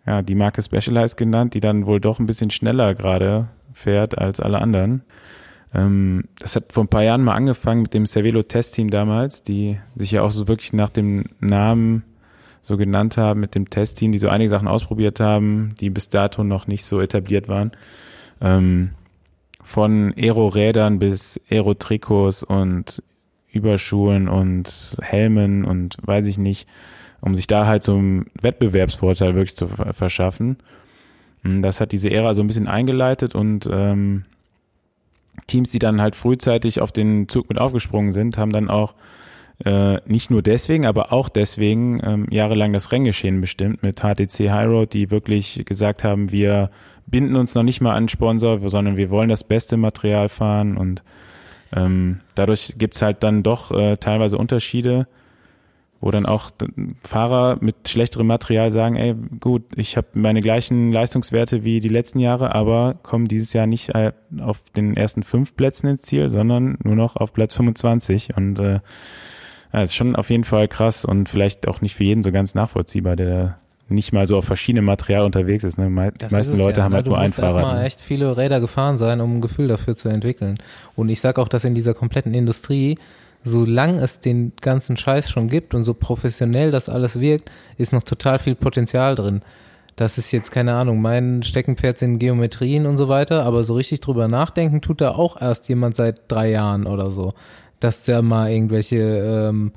ja, die Marke Specialized genannt, die dann wohl doch ein bisschen schneller gerade fährt als alle anderen. Ähm, das hat vor ein paar Jahren mal angefangen mit dem Cervelo Testteam damals, die sich ja auch so wirklich nach dem Namen so genannt haben mit dem Testteam, die so einige Sachen ausprobiert haben, die bis dato noch nicht so etabliert waren. Ähm, von Aero-Rädern bis Aero-Trikots und Überschuhen und Helmen und weiß ich nicht, um sich da halt so einen Wettbewerbsvorteil wirklich zu ver- verschaffen. Mm, Das hat diese Ära so ein bisschen eingeleitet und ähm, Teams, die dann halt frühzeitig auf den Zug mit aufgesprungen sind, haben dann auch äh, nicht nur deswegen, aber auch deswegen ähm, jahrelang das Renngeschehen bestimmt mit HTC High Road, die wirklich gesagt haben, wir binden uns noch nicht mal an Sponsor, sondern wir wollen das beste Material fahren und ähm, dadurch gibt's halt dann doch äh, teilweise Unterschiede, wo dann auch Fahrer mit schlechterem Material sagen, ey, gut, ich habe meine gleichen Leistungswerte wie die letzten Jahre, aber komme dieses Jahr nicht äh, auf den ersten fünf Plätzen ins Ziel, sondern nur noch auf Platz 25 und äh, ja, ist schon auf jeden Fall krass und vielleicht auch nicht für jeden so ganz nachvollziehbar, der nicht mal so auf verschiedene Material unterwegs ist. Ne? Me die Das meisten ist Leute ja, haben ne? halt du nur ein musst erstmal ne? echt viele Räder gefahren sein, um ein Gefühl dafür zu entwickeln. Und ich sag auch, dass in dieser kompletten Industrie, solange es den ganzen Scheiß schon gibt und so professionell das alles wirkt, ist noch total viel Potenzial drin. Das ist jetzt keine Ahnung, mein Steckenpferd sind Geometrien und so weiter, aber so richtig drüber nachdenken tut da auch erst jemand seit drei Jahren oder so, dass da mal irgendwelche ähm,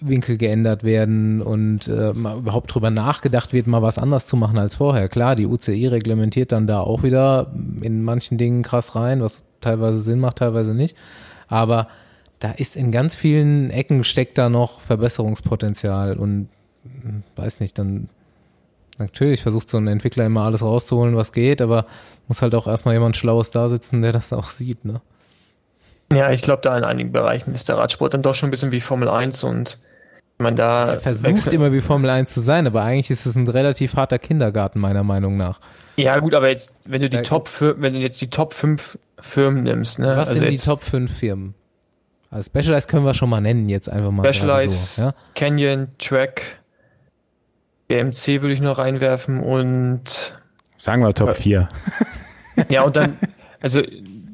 Winkel geändert werden und äh, überhaupt drüber nachgedacht wird, mal was anders zu machen als vorher. Klar, die UCI reglementiert dann da auch wieder in manchen Dingen krass rein, was teilweise Sinn macht, teilweise nicht. Aber da ist in ganz vielen Ecken steckt da noch Verbesserungspotenzial und hm, weiß nicht, dann natürlich versucht so ein Entwickler immer alles rauszuholen, was geht, aber muss halt auch erstmal jemand Schlaues da sitzen, der das auch sieht, ne? Ja, ich glaube, da in einigen Bereichen ist der Radsport dann doch schon ein bisschen wie Formel 1 und man da Er versucht immer wie Formel 1 zu sein, aber eigentlich ist es ein relativ harter Kindergarten, meiner Meinung nach. Ja, gut, aber jetzt, wenn du die Ja, Top, wenn du jetzt die Top 5 Firmen nimmst, ne? Was also sind die Top 5 Firmen? Also Specialized können wir schon mal nennen, jetzt einfach mal. Specialized, So, ja? Canyon, Track, BMC würde ich noch reinwerfen und Sagen wir Top Ja. 4. ja, und dann, also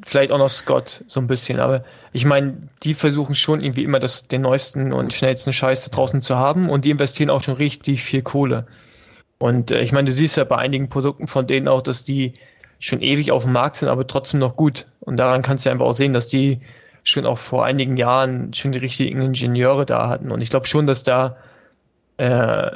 vielleicht auch noch Scott so ein bisschen, aber ich meine, die versuchen schon irgendwie immer das, den neuesten und schnellsten Scheiß da draußen zu haben und die investieren auch schon richtig viel Kohle. Und äh, ich meine, du siehst ja bei einigen Produkten von denen auch, dass die schon ewig auf dem Markt sind, aber trotzdem noch gut. Und daran kannst du einfach auch sehen, dass die schon auch vor einigen Jahren schon die richtigen Ingenieure da hatten. Und ich glaube schon, dass da äh,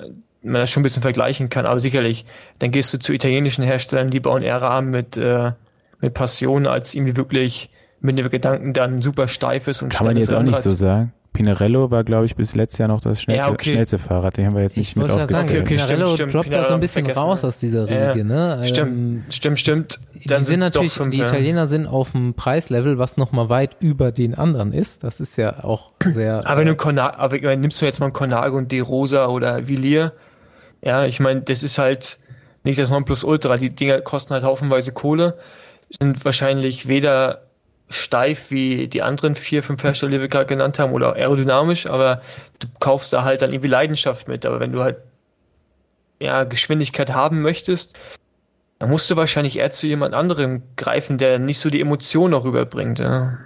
man das schon ein bisschen vergleichen kann. Aber sicherlich, dann gehst du zu italienischen Herstellern, die bauen eher Rahmen mit, äh, mit Passion, als irgendwie wirklich mit dem Gedanken dann super steif ist und Kann man jetzt auch nicht so sagen. Pinarello war, glaube ich, bis letztes Jahr noch das schnellste, Ja, okay. schnellste Fahrrad. Den haben wir jetzt nicht Ich mit sagen, aufgezählt. Okay, okay, Pinarello stimmt, stimmt. droppt da so Pinarello ein bisschen raus ja. aus dieser Ja, Riege, ne? Ähm, Stimmt, stimmt, stimmt. die Dann sind natürlich, fünf, die ja. Italiener sind auf dem Preislevel, was nochmal weit über den anderen ist. Das ist ja auch sehr. Aber wenn du Cona aber ich meine, nimmst du jetzt mal Conago und De Rosa oder Villiers, ja, ich meine, das ist halt nicht das Nonplusultra. Die Dinger kosten halt haufenweise Kohle, sind wahrscheinlich weder steif wie die anderen vier, fünf Hersteller, die wir gerade genannt haben, oder aerodynamisch, aber du kaufst da halt dann irgendwie Leidenschaft mit. Aber wenn du halt ja, Geschwindigkeit haben möchtest, dann musst du wahrscheinlich eher zu jemand anderem greifen, der nicht so die Emotion noch rüberbringt. Ja.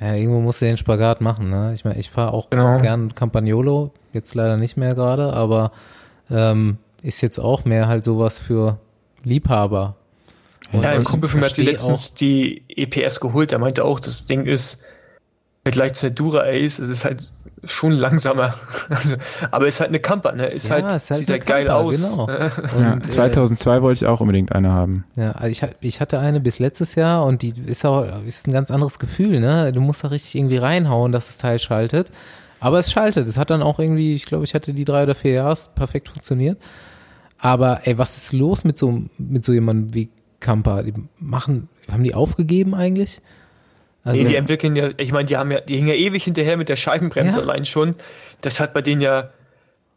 Ja, irgendwo musst du den Spagat machen, ne? Ich meine, ich fahre auch Genau. gern Campagnolo, jetzt leider nicht mehr gerade, aber ähm, ist jetzt auch mehr halt sowas für Liebhaber. Und Ja, ein ich Kumpel von mir hat sich letztens die EPS geholt. Der meinte auch, das Ding ist im Vergleich zu der Dura Ace, es ist halt schon langsamer. Also, aber ist halt eine Camper, ne? Ist Ja, halt, ist halt sieht halt geil Camper, aus. genau. ne? Ja, Und, äh, 2002 wollte ich auch unbedingt eine haben. Ja, also ich, ich hatte eine bis letztes Jahr und die ist auch ist ein ganz anderes Gefühl, ne? Du musst da richtig irgendwie reinhauen, dass das Teil schaltet. Aber es schaltet. Es hat dann auch irgendwie, ich glaube, ich hatte die drei oder vier Jahre, es perfekt funktioniert. Aber ey, was ist los mit so mit so jemandem wie Kampa? Die machen, haben die aufgegeben eigentlich? Also, nee, die entwickeln ja, ich meine, die haben ja, die hingen ja ewig hinterher mit der Scheibenbremse Ja. allein schon. Das hat bei denen ja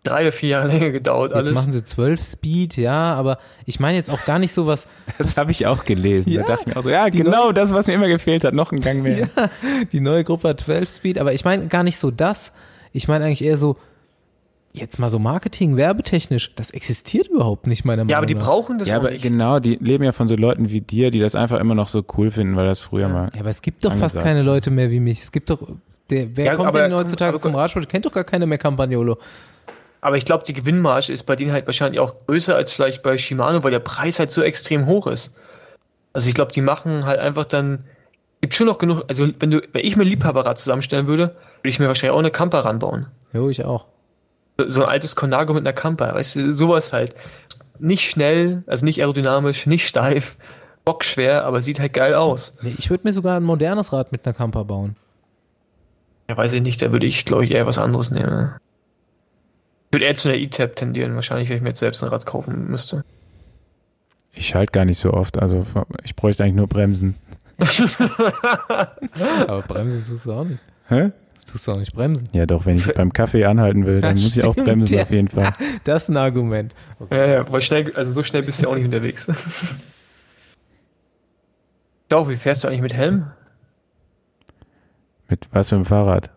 drei oder vier Jahre länger gedauert, jetzt alles. machen sie 12 Speed, ja, aber ich meine jetzt auch gar nicht sowas, Das habe ich auch gelesen. Ja. Da dachte ich mir auch so, ja, Die genau neue- das, was mir immer gefehlt hat, noch ein Gang mehr. die neue Gruppe hat 12 Speed, aber ich meine gar nicht so das. Ich meine eigentlich eher so, jetzt mal so Marketing, werbetechnisch, das existiert überhaupt nicht, meiner Meinung ja, aber die nach. brauchen das Ja, auch aber nicht. genau, die leben ja von so Leuten wie dir, die das einfach immer noch so cool finden, weil das früher mal. Ja, aber es gibt doch fast Angesagt. keine Leute mehr wie mich. Es gibt doch, der, wer Ja, kommt aber- denn heutzutage aber- zum Radsport? Kennt doch gar keine mehr Campagnolo. Aber ich glaube, die Gewinnmarge ist bei denen halt wahrscheinlich auch größer als vielleicht bei Shimano, weil der Preis halt so extrem hoch ist. Also ich glaube, die machen halt einfach dann, gibt schon noch genug, also wenn du, wenn ich mir ein Liebhaberrad zusammenstellen würde, würde ich mir wahrscheinlich auch eine Camper ranbauen. Jo, ich auch. So, ein altes Conago mit einer Camper, weißt du, sowas halt. Nicht schnell, also nicht aerodynamisch, nicht steif, bockschwer, aber sieht halt geil aus. Nee, ich würde mir sogar ein modernes Rad mit einer Camper bauen. Ja, weiß ich nicht, da würde ich, glaube ich, eher was anderes nehmen. Ich würde eher zu einer E-Tab tendieren, wahrscheinlich, wenn ich mir jetzt selbst ein Rad kaufen müsste. Ich schalte gar nicht so oft, also ich bräuchte eigentlich nur Bremsen. Aber bremsen tust du auch nicht. Hä? Tust du auch nicht bremsen. Ja, doch, wenn ich beim Kaffee anhalten will, dann Ja, muss ich auch bremsen ja. auf jeden Fall. Das ist ein Argument. Ja, ja, weil schnell, also so schnell bist du ja auch nicht unterwegs. Schau, wie fährst du eigentlich mit Helm? Mit was für einem Fahrrad?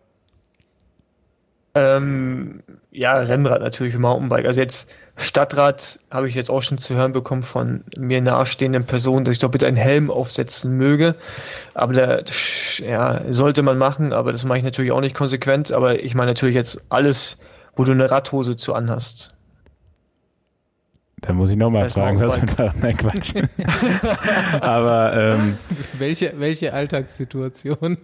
Ähm, ja, Rennrad natürlich, Mountainbike. Also jetzt Stadtrad habe ich jetzt auch schon zu hören bekommen von mir nahestehenden Personen, dass ich doch bitte einen Helm aufsetzen möge. Aber da, ja, sollte man machen, aber das mache ich natürlich auch nicht konsequent. Aber ich meine natürlich jetzt alles, wo du eine Radhose zu anhast. Da muss ich nochmal Das fragen, was. Nein, Quatsch. Aber ähm, Welche, welche Alltagssituation?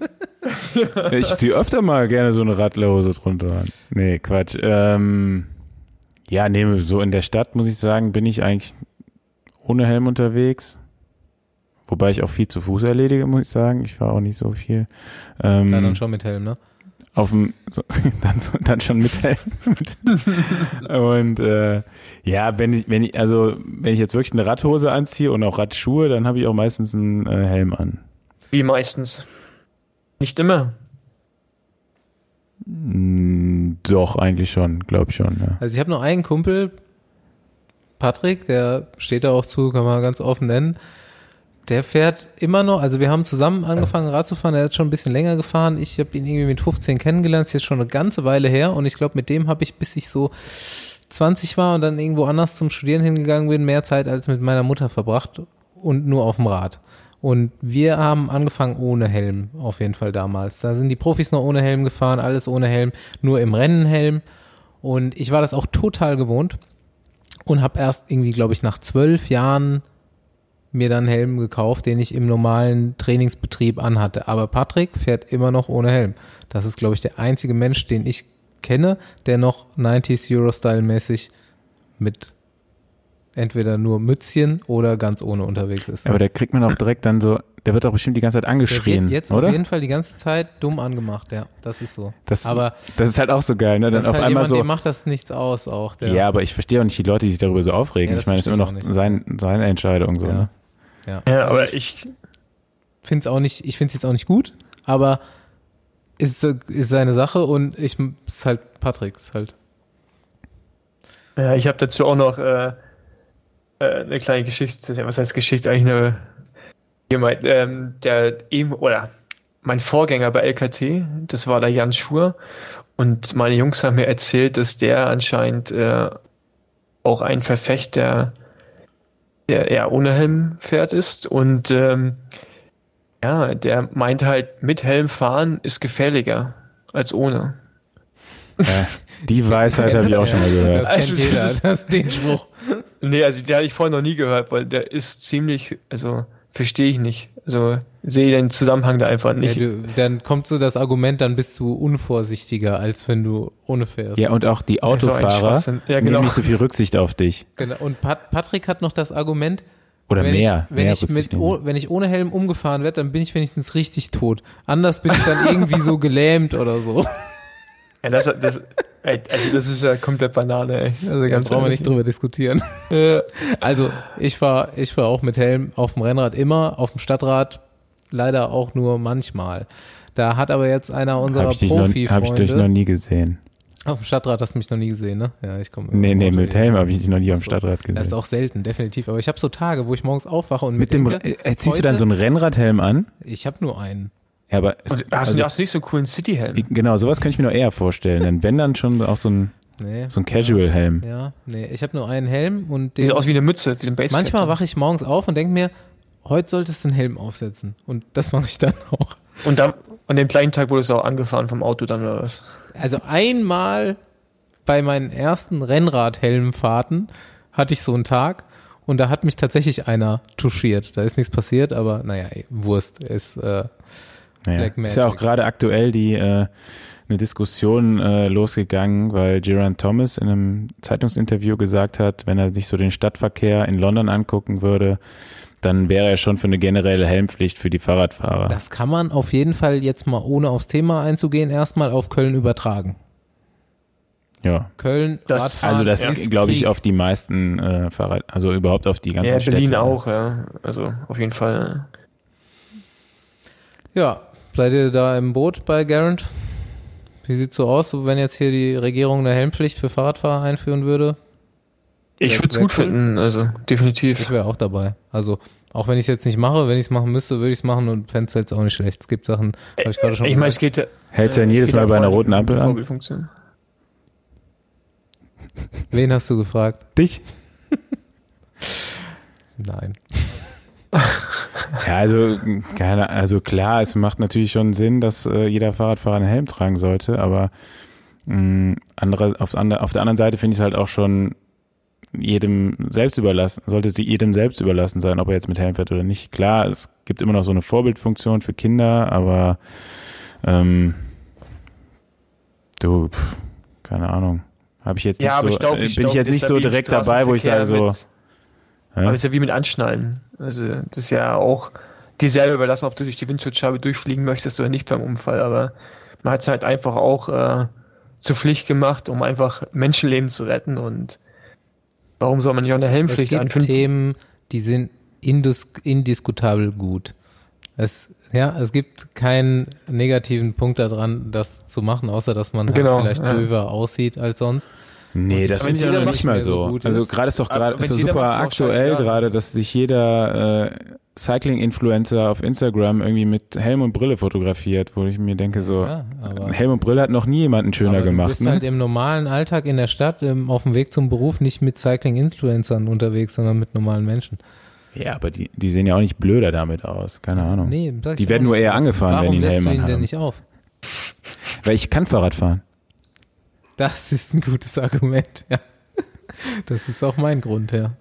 ich ziehe öfter mal gerne so eine Radlerhose drunter an. Nee, Quatsch. Ähm, ja, nee, so in der Stadt muss ich sagen, bin ich eigentlich ohne Helm unterwegs. Wobei ich auch viel zu Fuß erledige, muss ich sagen. Ich fahre auch nicht so viel. Ähm, Ja, dann schon mit Helm, ne? auf dem so, dann, so- dann schon mit Helm. und äh, ja, wenn ich wenn ich also wenn ich jetzt wirklich eine Radhose anziehe und auch Radschuhe, dann habe ich auch meistens einen äh, Helm an. Wie meistens. Nicht immer. Mm, Doch eigentlich schon, glaube ich schon. Ja. Also ich habe noch einen Kumpel, Patrick, der steht da auch zu, kann man ganz offen nennen. Der fährt immer noch, also wir haben zusammen angefangen Rad zu fahren, er hat schon ein bisschen länger gefahren. Ich habe ihn irgendwie mit 15 kennengelernt, ist jetzt schon eine ganze Weile her und ich glaube, mit dem habe ich, bis ich so 20 war und dann irgendwo anders zum Studieren hingegangen bin, mehr Zeit als mit meiner Mutter verbracht und nur auf dem Rad. Und wir haben angefangen ohne Helm, auf jeden Fall damals. Da sind die Profis noch ohne Helm gefahren, alles ohne Helm, nur im Rennen Helm. Und ich war das auch total gewohnt und habe erst irgendwie, glaube ich, nach zwölf Jahren mir dann Helm gekauft, den ich im normalen Trainingsbetrieb anhatte. Aber Patrick fährt immer noch ohne Helm. Das ist, glaube ich, der einzige Mensch, den ich kenne, der noch 90s Eurostyle-mäßig mit entweder nur Mützchen oder ganz ohne unterwegs ist. Aber da kriegt man auch direkt dann so, der wird auch bestimmt die ganze Zeit Der angeschrien, wird jetzt oder? auf jeden Fall die ganze Zeit dumm angemacht, ja, das ist so. Das, aber das ist halt auch so geil, ne? Dann das ist auf halt einmal jemand, so. dem macht das nichts aus auch. Der, Ja, aber ich verstehe auch nicht die Leute, die sich darüber so aufregen. Ja, ich meine, das ist immer noch sein, seine Entscheidung so. Ja. Ne? ja. Ja, Also aber ich ich, finde es auch nicht, ich finde es jetzt auch nicht gut, aber ist, ist seine Sache und ich ist halt Patrick, ist halt. ja, ich habe dazu auch noch äh, äh, eine kleine Geschichte. Was heißt Geschichte? Eigentlich eine. Jemand, ähm, der eben, oder mein Vorgänger bei LKT, das war der Jan Schur. Und meine Jungs haben mir erzählt, dass der anscheinend äh, auch ein Verfechter der eher ohne Helm fährt ist. Und ähm, ja, der meint halt, mit Helm fahren ist gefährlicher als ohne. Ja, die Weisheit habe ich auch schon mal gehört. Das Also, das ist- das, den Spruch. Nee, also den hatte ich vorher noch nie gehört, weil der ist ziemlich, also verstehe ich nicht. Also sehe den Zusammenhang da einfach Ja, nicht. du, dann kommt so das Argument, dann bist du unvorsichtiger, als wenn du ohne fährst. Ja, und auch die so Autofahrer Schwachsinn. Ja, nehmen genau. nicht so viel Rücksicht auf dich. Genau. Und Pat Patrick hat noch das Argument, Oder wenn mehr. ich, wenn mehr ich mit, nehmen. oh, wenn ich ohne Helm umgefahren werde, dann bin ich wenigstens richtig tot. Anders bin ich dann irgendwie so gelähmt oder so. Ja, das, das, ey, also das ist ja komplett Banane, ey. Also Da ganz brauchen wir nicht drüber diskutieren. Ja. Also ich fahr, ich fahr auch mit Helm auf dem Rennrad immer, auf dem Stadtrad leider auch nur manchmal. Da hat aber jetzt einer unserer Habe ich, dich noch- hab ich dich noch Profi-Freunde. nie gesehen. Auf dem Stadtrad hast du mich noch nie gesehen, ne? Ja, ich komme. Nee, nee, mit Helm habe ich dich noch nie am So. Stadtrad Das ist gesehen. auch selten, definitiv. Aber ich habe so Tage, wo ich morgens aufwache und Mit dem, denke, äh, ziehst du dann heute- so einen Rennradhelm an? Ich habe nur einen. Ja, aber es, Und hast, also, du, hast du nicht so einen coolen Cityhelm? genau, sowas könnte ich mir noch eher vorstellen. Denn wenn dann schon auch so ein, Nee. so ein Casual-Helm. Ja, nee, ich habe nur einen Helm und den, Sieht aus wie eine Mütze, wie ein Basecap. manchmal wache ich morgens auf und denke mir, heute solltest du einen Helm aufsetzen. Und das mache ich dann auch. Und dann, an dem gleichen Tag wurdest du auch angefahren vom Auto dann oder was? Also einmal bei meinen ersten Rennrad-Helmfahrten hatte ich so einen Tag und da hat mich tatsächlich einer touchiert. Da ist nichts passiert, aber naja, ey, Wurst ist äh, Ja. Black Ist ja auch Magic. gerade aktuell die äh, eine Diskussion äh, losgegangen, weil Geraint Thomas in einem Zeitungsinterview gesagt hat, wenn er sich so den Stadtverkehr in London angucken würde, dann wäre er schon für eine generelle Helmpflicht für die Fahrradfahrer. Das kann man auf jeden Fall jetzt mal, ohne aufs Thema einzugehen, erstmal auf Köln übertragen. ja. Köln, Das- Also das ist glaube ich auf die meisten äh, Fahrrad, also überhaupt auf die ganzen Ja, Städte. Berlin auch, ja. Also auf jeden Fall. Ja, seid ihr da im Boot bei Garant? Wie sieht's so aus, so wenn jetzt hier die Regierung eine Helmpflicht für Fahrradfahrer einführen würde? Ich würde es gut cool. finden, also definitiv. Ich wäre auch dabei. Also, auch wenn ich es jetzt nicht mache, wenn ich es machen müsste, würde ich es machen und fände es jetzt auch nicht schlecht. Es gibt Sachen, habe ich gerade schon ich meine, es geht ja. Hältst du denn äh, es jedes Mal bei einer roten Ampel an? Wen hast du gefragt? Dich? Nein. Ja, also, keine, also klar, es macht natürlich schon Sinn, dass äh, jeder Fahrradfahrer einen Helm tragen sollte, aber mh, andere, aufs andere, auf der anderen Seite finde ich es halt auch schon jedem selbst überlassen, sollte sie jedem selbst überlassen sein, ob er jetzt mit Helm fährt oder nicht. Klar, es gibt immer noch so eine Vorbildfunktion für Kinder, aber ähm, du, pff, keine Ahnung. Habe ich jetzt nicht Ja, aber so, ich glaube, äh, ich bin glaub, ich jetzt nicht so direkt dabei, wo ich sage so, Straßenverkehr mit- Aber es ist ja wie mit Anschnallen. Also das ist ja auch dir selber überlassen, ob du durch die Windschutzscheibe durchfliegen möchtest oder nicht beim Unfall. Aber man hat es halt einfach auch äh, zur Pflicht gemacht, um einfach Menschenleben zu retten. Und warum soll man nicht auch eine Es Helmpflicht gibt einführen? Themen, die sind indis indiskutabel gut. Es, ja, es gibt keinen negativen Punkt daran, das zu machen, außer dass man halt Genau, vielleicht ja. döver aussieht als sonst. Nee, das ist ja nicht mal mehr so so. gut Also gerade ist doch gerade ist super macht, ist auch aktuell gerade, dass sich jeder äh, Cycling-Influencer auf Instagram irgendwie mit Helm und Brille fotografiert, wo ich mir denke so, Ja, Helm und Brille hat noch nie jemanden schöner aber du gemacht. bist Ne? halt im normalen Alltag in der Stadt, ähm, auf dem Weg zum Beruf nicht mit Cycling-Influencern unterwegs, sondern mit normalen Menschen. Ja, aber die, die sehen ja auch nicht blöder damit aus. Keine Ahnung. Nee, die werden nur eher angefahren, Warum wenn die einen Helm du ihn denn haben. nicht auf? Weil ich kann Fahrrad fahren. Das ist ein gutes Argument, ja. Das ist auch mein Grund, ja.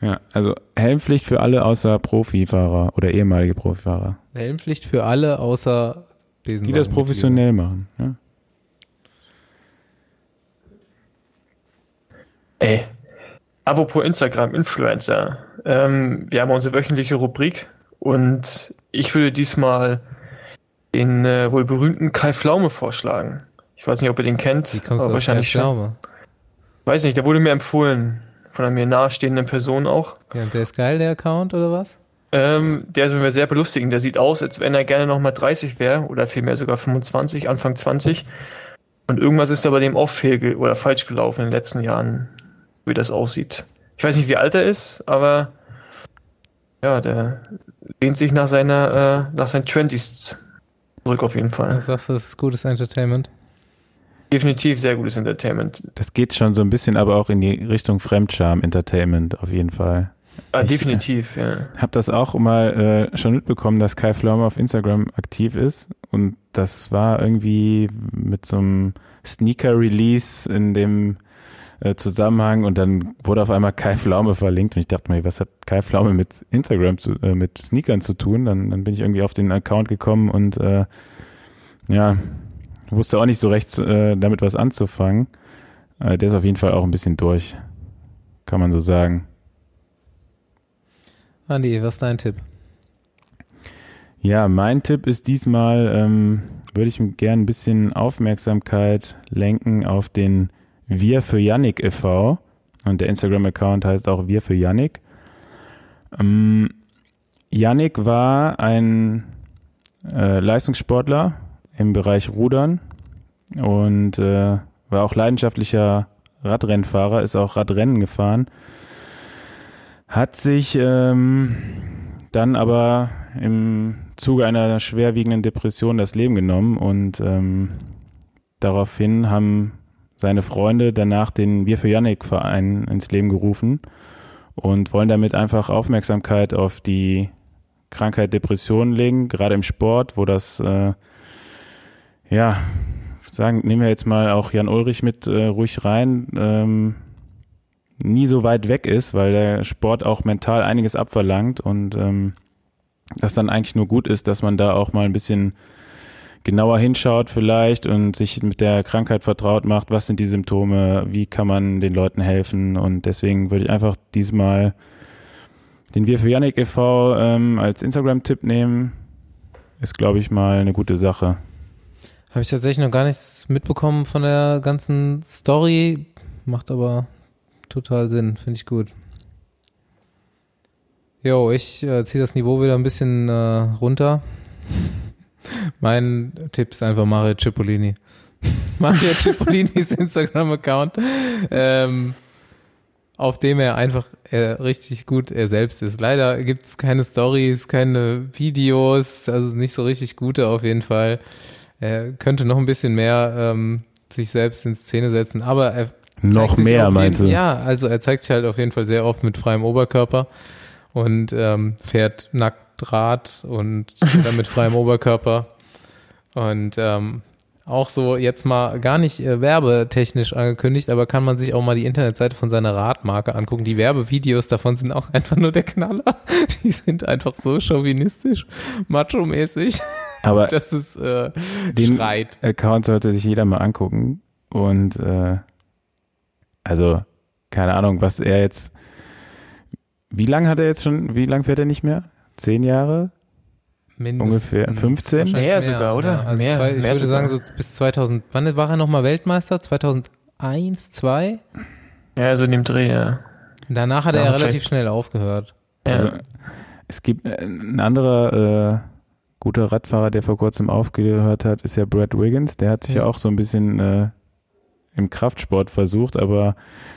Ja, also Helmpflicht für alle außer Profifahrer oder ehemalige Profifahrer. Helmpflicht für alle außer Die das professionell machen. Ja? Ey, apropos Instagram, Influencer. Ähm, wir haben unsere wöchentliche Rubrik und ich würde diesmal den äh, wohl berühmten Kai Pflaume vorschlagen. Ich weiß nicht, ob ihr den kennt, Wie kommst aber du wahrscheinlich schon. Pflaume? Weiß nicht, der wurde mir empfohlen von einer mir nahestehenden Person auch. Ja, und der ist geil, der Account, oder was? Ähm, der soll mir sehr belustigen. Der sieht aus, als wenn er gerne noch mal 30 wäre oder vielmehr sogar 25, Anfang 20. Und irgendwas ist da bei dem auch fehl oder falsch gelaufen in den letzten Jahren, wie das aussieht. Ich weiß nicht, wie alt er ist, aber ja, der lehnt sich nach seiner, äh, nach seinen Twenties zurück auf jeden Fall. Du sagst, das ist gutes Entertainment. Definitiv sehr gutes Entertainment. Das geht schon so ein bisschen aber auch in die Richtung Fremdscham-Entertainment auf jeden Fall. Ah, Ich, definitiv, ja. Hab das auch mal äh, schon mitbekommen, dass Kai Pflaume auf Instagram aktiv ist und das war irgendwie mit so einem Sneaker-Release in dem äh, Zusammenhang und dann wurde auf einmal Kai Pflaume verlinkt und ich dachte mir, was hat Kai Pflaume mit Instagram zu, äh, mit Sneakern zu tun? Dann, dann bin ich irgendwie auf den Account gekommen und äh, ja, wusste auch nicht so recht äh, damit was anzufangen. Äh, der ist auf jeden Fall auch ein bisschen durch, kann man so sagen. Andi, was ist dein Tipp? Ja, mein Tipp ist diesmal, ähm, würde ich gerne ein bisschen Aufmerksamkeit lenken auf den Wir für Yannick e.V. Und der Instagram-Account heißt auch Wir für Yannick. Ähm, Yannick war ein äh, Leistungssportler im Bereich Rudern und äh, war auch leidenschaftlicher Radrennfahrer, ist auch Radrennen gefahren. Hat sich ähm, dann aber im Zuge einer schwerwiegenden Depression das Leben genommen und ähm, daraufhin haben seine Freunde danach den Wir für Yannick Verein ins Leben gerufen und wollen damit einfach Aufmerksamkeit auf die Krankheit Depression legen, gerade im Sport, wo das äh, ja sagen, nehmen wir jetzt mal auch Jan Ulrich mit äh, ruhig rein, ähm, nie so weit weg ist, weil der Sport auch mental einiges abverlangt und ähm, das dann eigentlich nur gut ist, dass man da auch mal ein bisschen genauer hinschaut vielleicht und sich mit der Krankheit vertraut macht, was sind die Symptome, wie kann man den Leuten helfen und deswegen würde ich einfach diesmal den Wir für Yannick e.V. Ähm, als Instagram-Tipp nehmen. Ist, glaube ich, mal eine gute Sache. Habe ich tatsächlich noch gar nichts mitbekommen von der ganzen Story. Macht aber total Sinn, finde ich gut. Jo, ich äh, ziehe das Niveau wieder ein bisschen äh, runter. mein Tipp ist einfach Mario Cipollini. Mario Cipolinis Instagram-Account, ähm, auf dem er einfach äh, richtig gut er selbst ist. Leider gibt es keine Stories, keine Videos, also nicht so richtig gute auf jeden Fall. Er könnte noch ein bisschen mehr ähm, sich selbst in Szene setzen, aber er Noch zeigt sich mehr, meinst jeden, du? Ja, also er zeigt sich halt auf jeden Fall sehr oft mit freiem Oberkörper und ähm, fährt nackt Rad und dann mit freiem Oberkörper. Und ähm, auch so jetzt mal gar nicht äh, werbetechnisch angekündigt, aber kann man sich auch mal die Internetseite von seiner Radmarke angucken. Die Werbevideos davon sind auch einfach nur der Knaller. Die sind einfach so chauvinistisch, macho-mäßig, Aber dass es äh, den schreit. Account sollte sich jeder mal angucken. Und äh, also, keine Ahnung, was er jetzt. Wie lange hat er jetzt schon, wie lange fährt er nicht mehr? Zehn Jahre? Mindestens, ungefähr 15? wahrscheinlich Mehr sogar, oder? Ja, also Mehr- zwei, ich mehr würde sogar. sagen, so bis 2000. Wann war er nochmal Weltmeister? 2001, 2? Ja, so in dem Dreh, ja. Danach hat Ja, er relativ schnell aufgehört. ja. Also, es gibt äh, ein anderer äh, guter Radfahrer, der vor kurzem aufgehört hat, ist ja Brad Wiggins. Der hat sich ja, Ja. auch so ein bisschen äh, im Kraftsport versucht, aber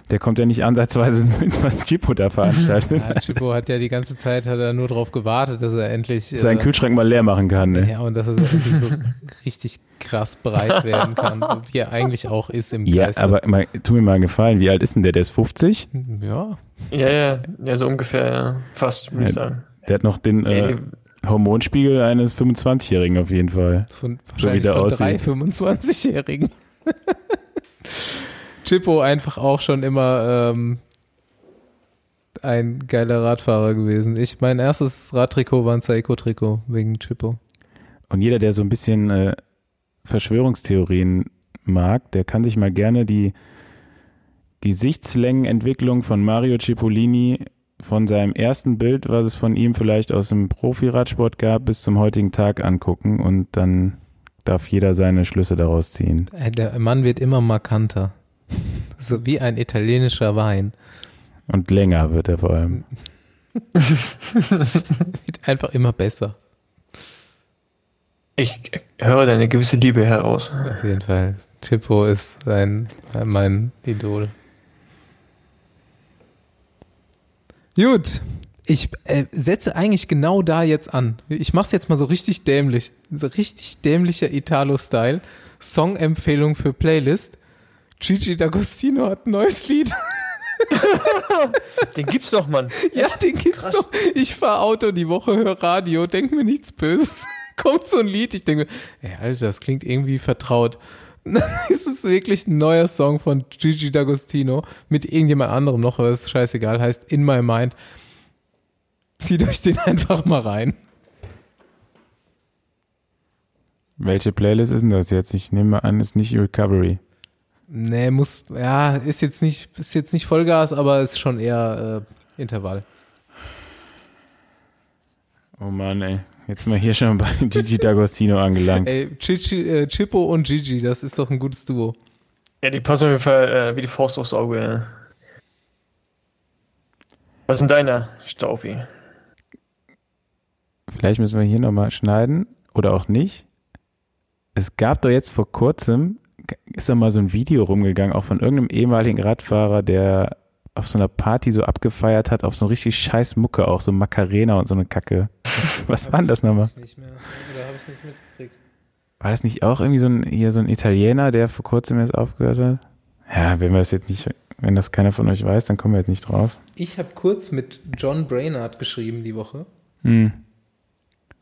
der kommt ja nicht ansatzweise mit, was Chipo da veranstaltet. Ja, Chico hat ja die ganze Zeit hat er nur darauf gewartet, dass er endlich Seinen äh, Kühlschrank mal leer machen kann. Ne? ja und dass er so so richtig krass breit werden kann, wie er eigentlich auch ist im Ja, Geiste. aber mal, tu mir mal einen Gefallen, wie alt ist denn der? Der ist 50? ja, Ja, ja, ja, so ungefähr, ja. Fast, würde ich sagen. Der hat noch den äh, Hormonspiegel eines 25-Jährigen auf jeden Fall. Von, So wie der von aussieht. drei 25-Jährigen. Chippo einfach auch schon immer ähm, ein geiler Radfahrer gewesen. Ich, mein erstes Radtrikot war ein Saiko-Trikot wegen Chippo. Und jeder, der so ein bisschen äh, Verschwörungstheorien mag, der kann sich mal gerne die Gesichtslängenentwicklung von Mario Cipollini von seinem ersten Bild, was es von ihm vielleicht aus dem Profiradsport gab, bis zum heutigen Tag angucken und dann darf jeder seine Schlüsse daraus ziehen. Äh, Der Mann wird immer markanter. So wie ein italienischer Wein. Und länger wird er vor allem. Wird einfach immer besser. Ich höre deine gewisse Liebe heraus. Auf jeden Fall. Chippo ist ein, mein Idol. Gut. Ich äh, setze eigentlich genau da jetzt an. Ich mach's jetzt mal so richtig dämlich. So richtig dämlicher Italo-Style. Song-Empfehlung für Playlist. Gigi D'Agostino hat ein neues Lied. Den gibt's doch, Mann. Ja, den gibt's Krass. doch. Ich fahr Auto die Woche, höre Radio, denk mir nichts Böses. Kommt so ein Lied, ich denke mir, ey, Alter, das klingt irgendwie vertraut. Ist es wirklich ein neuer Song von Gigi D'Agostino mit irgendjemand anderem noch, aber ist scheißegal, heißt In My Mind. Zieht euch den einfach mal rein. Welche Playlist ist denn das jetzt? Ich nehme an, es ist nicht Recovery. Nee, muss, ja, ist jetzt nicht, ist jetzt nicht Vollgas, aber ist schon eher äh, Intervall. Oh Mann, ey. Jetzt mal hier schon bei Gigi D'Agostino angelangt. Ey, Chichi, äh, Chippo und Gigi, das ist doch ein gutes Duo. Ja, die passen auf jeden Fall äh, wie die Faust aufs Auge. Ja. Was ist denn deiner, Staufi? Vielleicht müssen wir hier nochmal schneiden oder auch nicht. Es gab doch jetzt vor kurzem, ist da mal so ein Video rumgegangen, auch von irgendeinem ehemaligen Radfahrer, der auf so einer Party so abgefeiert hat, auf so eine richtig scheiß Mucke auch, so Macarena und so eine Kacke. Was war denn das nochmal? Nicht mehr, oder habe ich nicht mitgekriegt? War das nicht auch irgendwie so ein, hier so ein Italiener, der vor kurzem jetzt aufgehört hat? Ja, wenn wir das jetzt nicht, wenn das keiner von euch weiß, dann kommen wir jetzt nicht drauf. Ich habe kurz mit John Brainard geschrieben die Woche. Hm.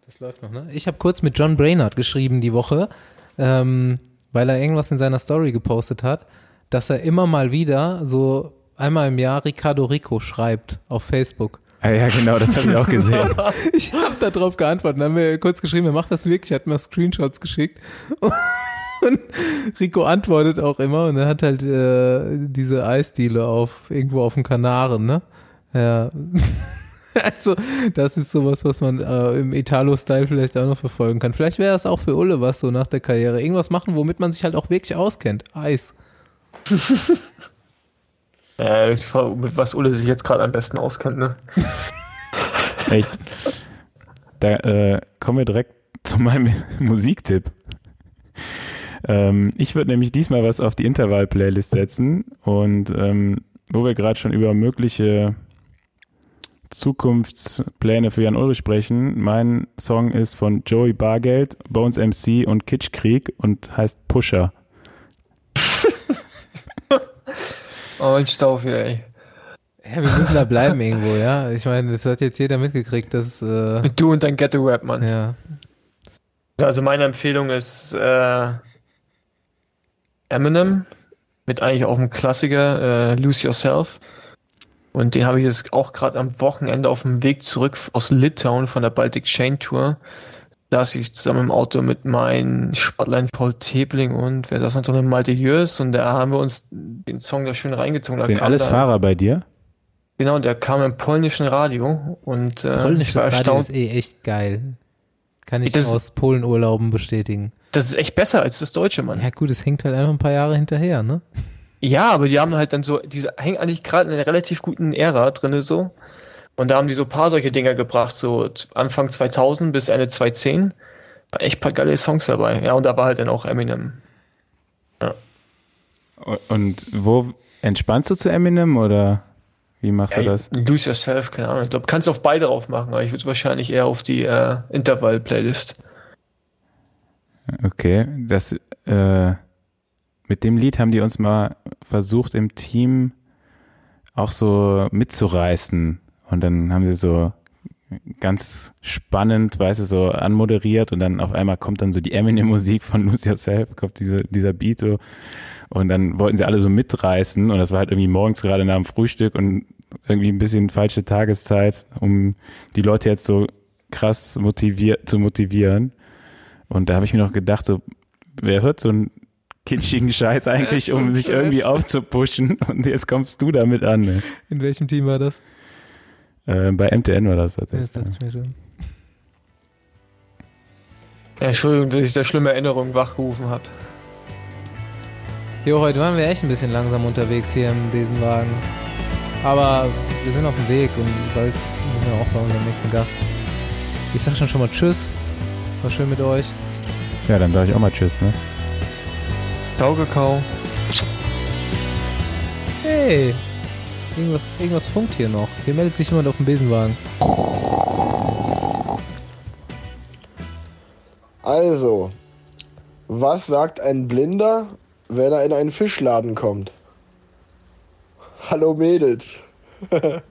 Das läuft noch, ne? Ich habe kurz mit John Brainard geschrieben die Woche, ähm, weil er irgendwas in seiner Story gepostet hat, dass er immer mal wieder so einmal im Jahr Ricardo Rico schreibt auf Facebook. Ah, ja, genau, das habe ich auch gesehen. Ich habe darauf geantwortet, dann haben wir kurz geschrieben, er macht das wirklich, hat mir Screenshots geschickt. Und Rico antwortet auch immer und er hat halt äh, diese Eisdiele auf irgendwo auf den Kanaren, ne? Ja. Also, das ist sowas, was man äh, im Italo-Style vielleicht auch noch verfolgen kann. Vielleicht wäre das auch für Ulle was so nach der Karriere. Irgendwas machen, womit man sich halt auch wirklich auskennt. Eis. Ja, ich frage, mit was Ulle sich jetzt gerade am besten auskennt, ne? Echt. Da äh, kommen wir direkt zu meinem Musiktipp. Ähm, ich würde nämlich diesmal was auf die Intervall-Playlist setzen und ähm, wo wir gerade schon über mögliche Zukunftspläne für Jan Ulrich sprechen, mein Song ist von Joey Bargeld, Bones MC und Kitschkrieg und heißt Pusher. Oh, ein Staufi, ey. Ja, wir müssen da bleiben irgendwo, ja. Ich meine, das hat jetzt jeder mitgekriegt, dass, äh, Mit du und dein Ghetto-Rap, Mann. ja. Also meine Empfehlung ist äh, Eminem mit eigentlich auch einem Klassiker, äh, Lose Yourself. Und den habe ich jetzt auch gerade am Wochenende auf dem Weg zurück aus Litauen von der Baltic Chain Tour. Da saß ich zusammen im Auto mit meinem Sportlein Paul Tebling und wer saß noch drin? Malte Jörs und da haben wir uns den Song da schön reingezogen. Sind alles da, Fahrer bei dir? Genau, der kam im polnischen Radio und äh, ich Polnisches war Radio erstaunt. ist eh echt geil. Kann ich Das- aus Polenurlauben bestätigen. Das ist echt besser als das Deutsche, Mann. Ja gut, es hängt halt einfach ein paar Jahre hinterher, ne? Ja, aber die haben halt dann so, diese hängen eigentlich gerade in einer relativ guten Ära drinne so. Und da haben die so ein paar solche Dinger gebracht, so Anfang 2000 bis Ende 2010. War echt ein paar geile Songs dabei. Ja, und da war halt dann auch Eminem. Und wo entspannst du zu Eminem oder wie machst du Ja, das? Lose Yourself, keine Ahnung. Ich glaube, kannst auf beide drauf machen, aber ich würde wahrscheinlich eher auf die äh, Intervall-Playlist. Okay, das äh, mit dem Lied haben die uns mal versucht im Team auch so mitzureißen. Und dann haben sie so ganz spannend, weißt du, so anmoderiert und dann auf einmal kommt dann so die Eminem-Musik von Lose Yourself, kommt diese, dieser Beat so und dann wollten sie alle so mitreißen und das war halt irgendwie morgens gerade nach dem Frühstück und irgendwie ein bisschen falsche Tageszeit, um die Leute jetzt so krass motiviert zu motivieren. Und da habe ich mir noch gedacht, so, wer hört so einen kitschigen Scheiß eigentlich, um sich irgendwie aufzupushen und jetzt kommst du damit an. Ne? In welchem Team war das? Äh, bei MTN war das tatsächlich. Ja, das mir schon. Ja, Entschuldigung, dass ich da schlimme Erinnerungen wachgerufen habe. Jo, heute waren wir echt ein bisschen langsam unterwegs hier im Besenwagen. Aber wir sind auf dem Weg und bald sind wir auch bei unserem nächsten Gast. Ich sag schon schon mal Tschüss. War schön mit euch. Ja, dann sage ich auch mal Tschüss, ne? Ciao, Kakao. Hey! Irgendwas, irgendwas funkt hier noch. Hier meldet sich jemand auf dem Besenwagen. Also, was sagt ein Blinder, wenn er in einen Fischladen kommt? Hallo Mädels.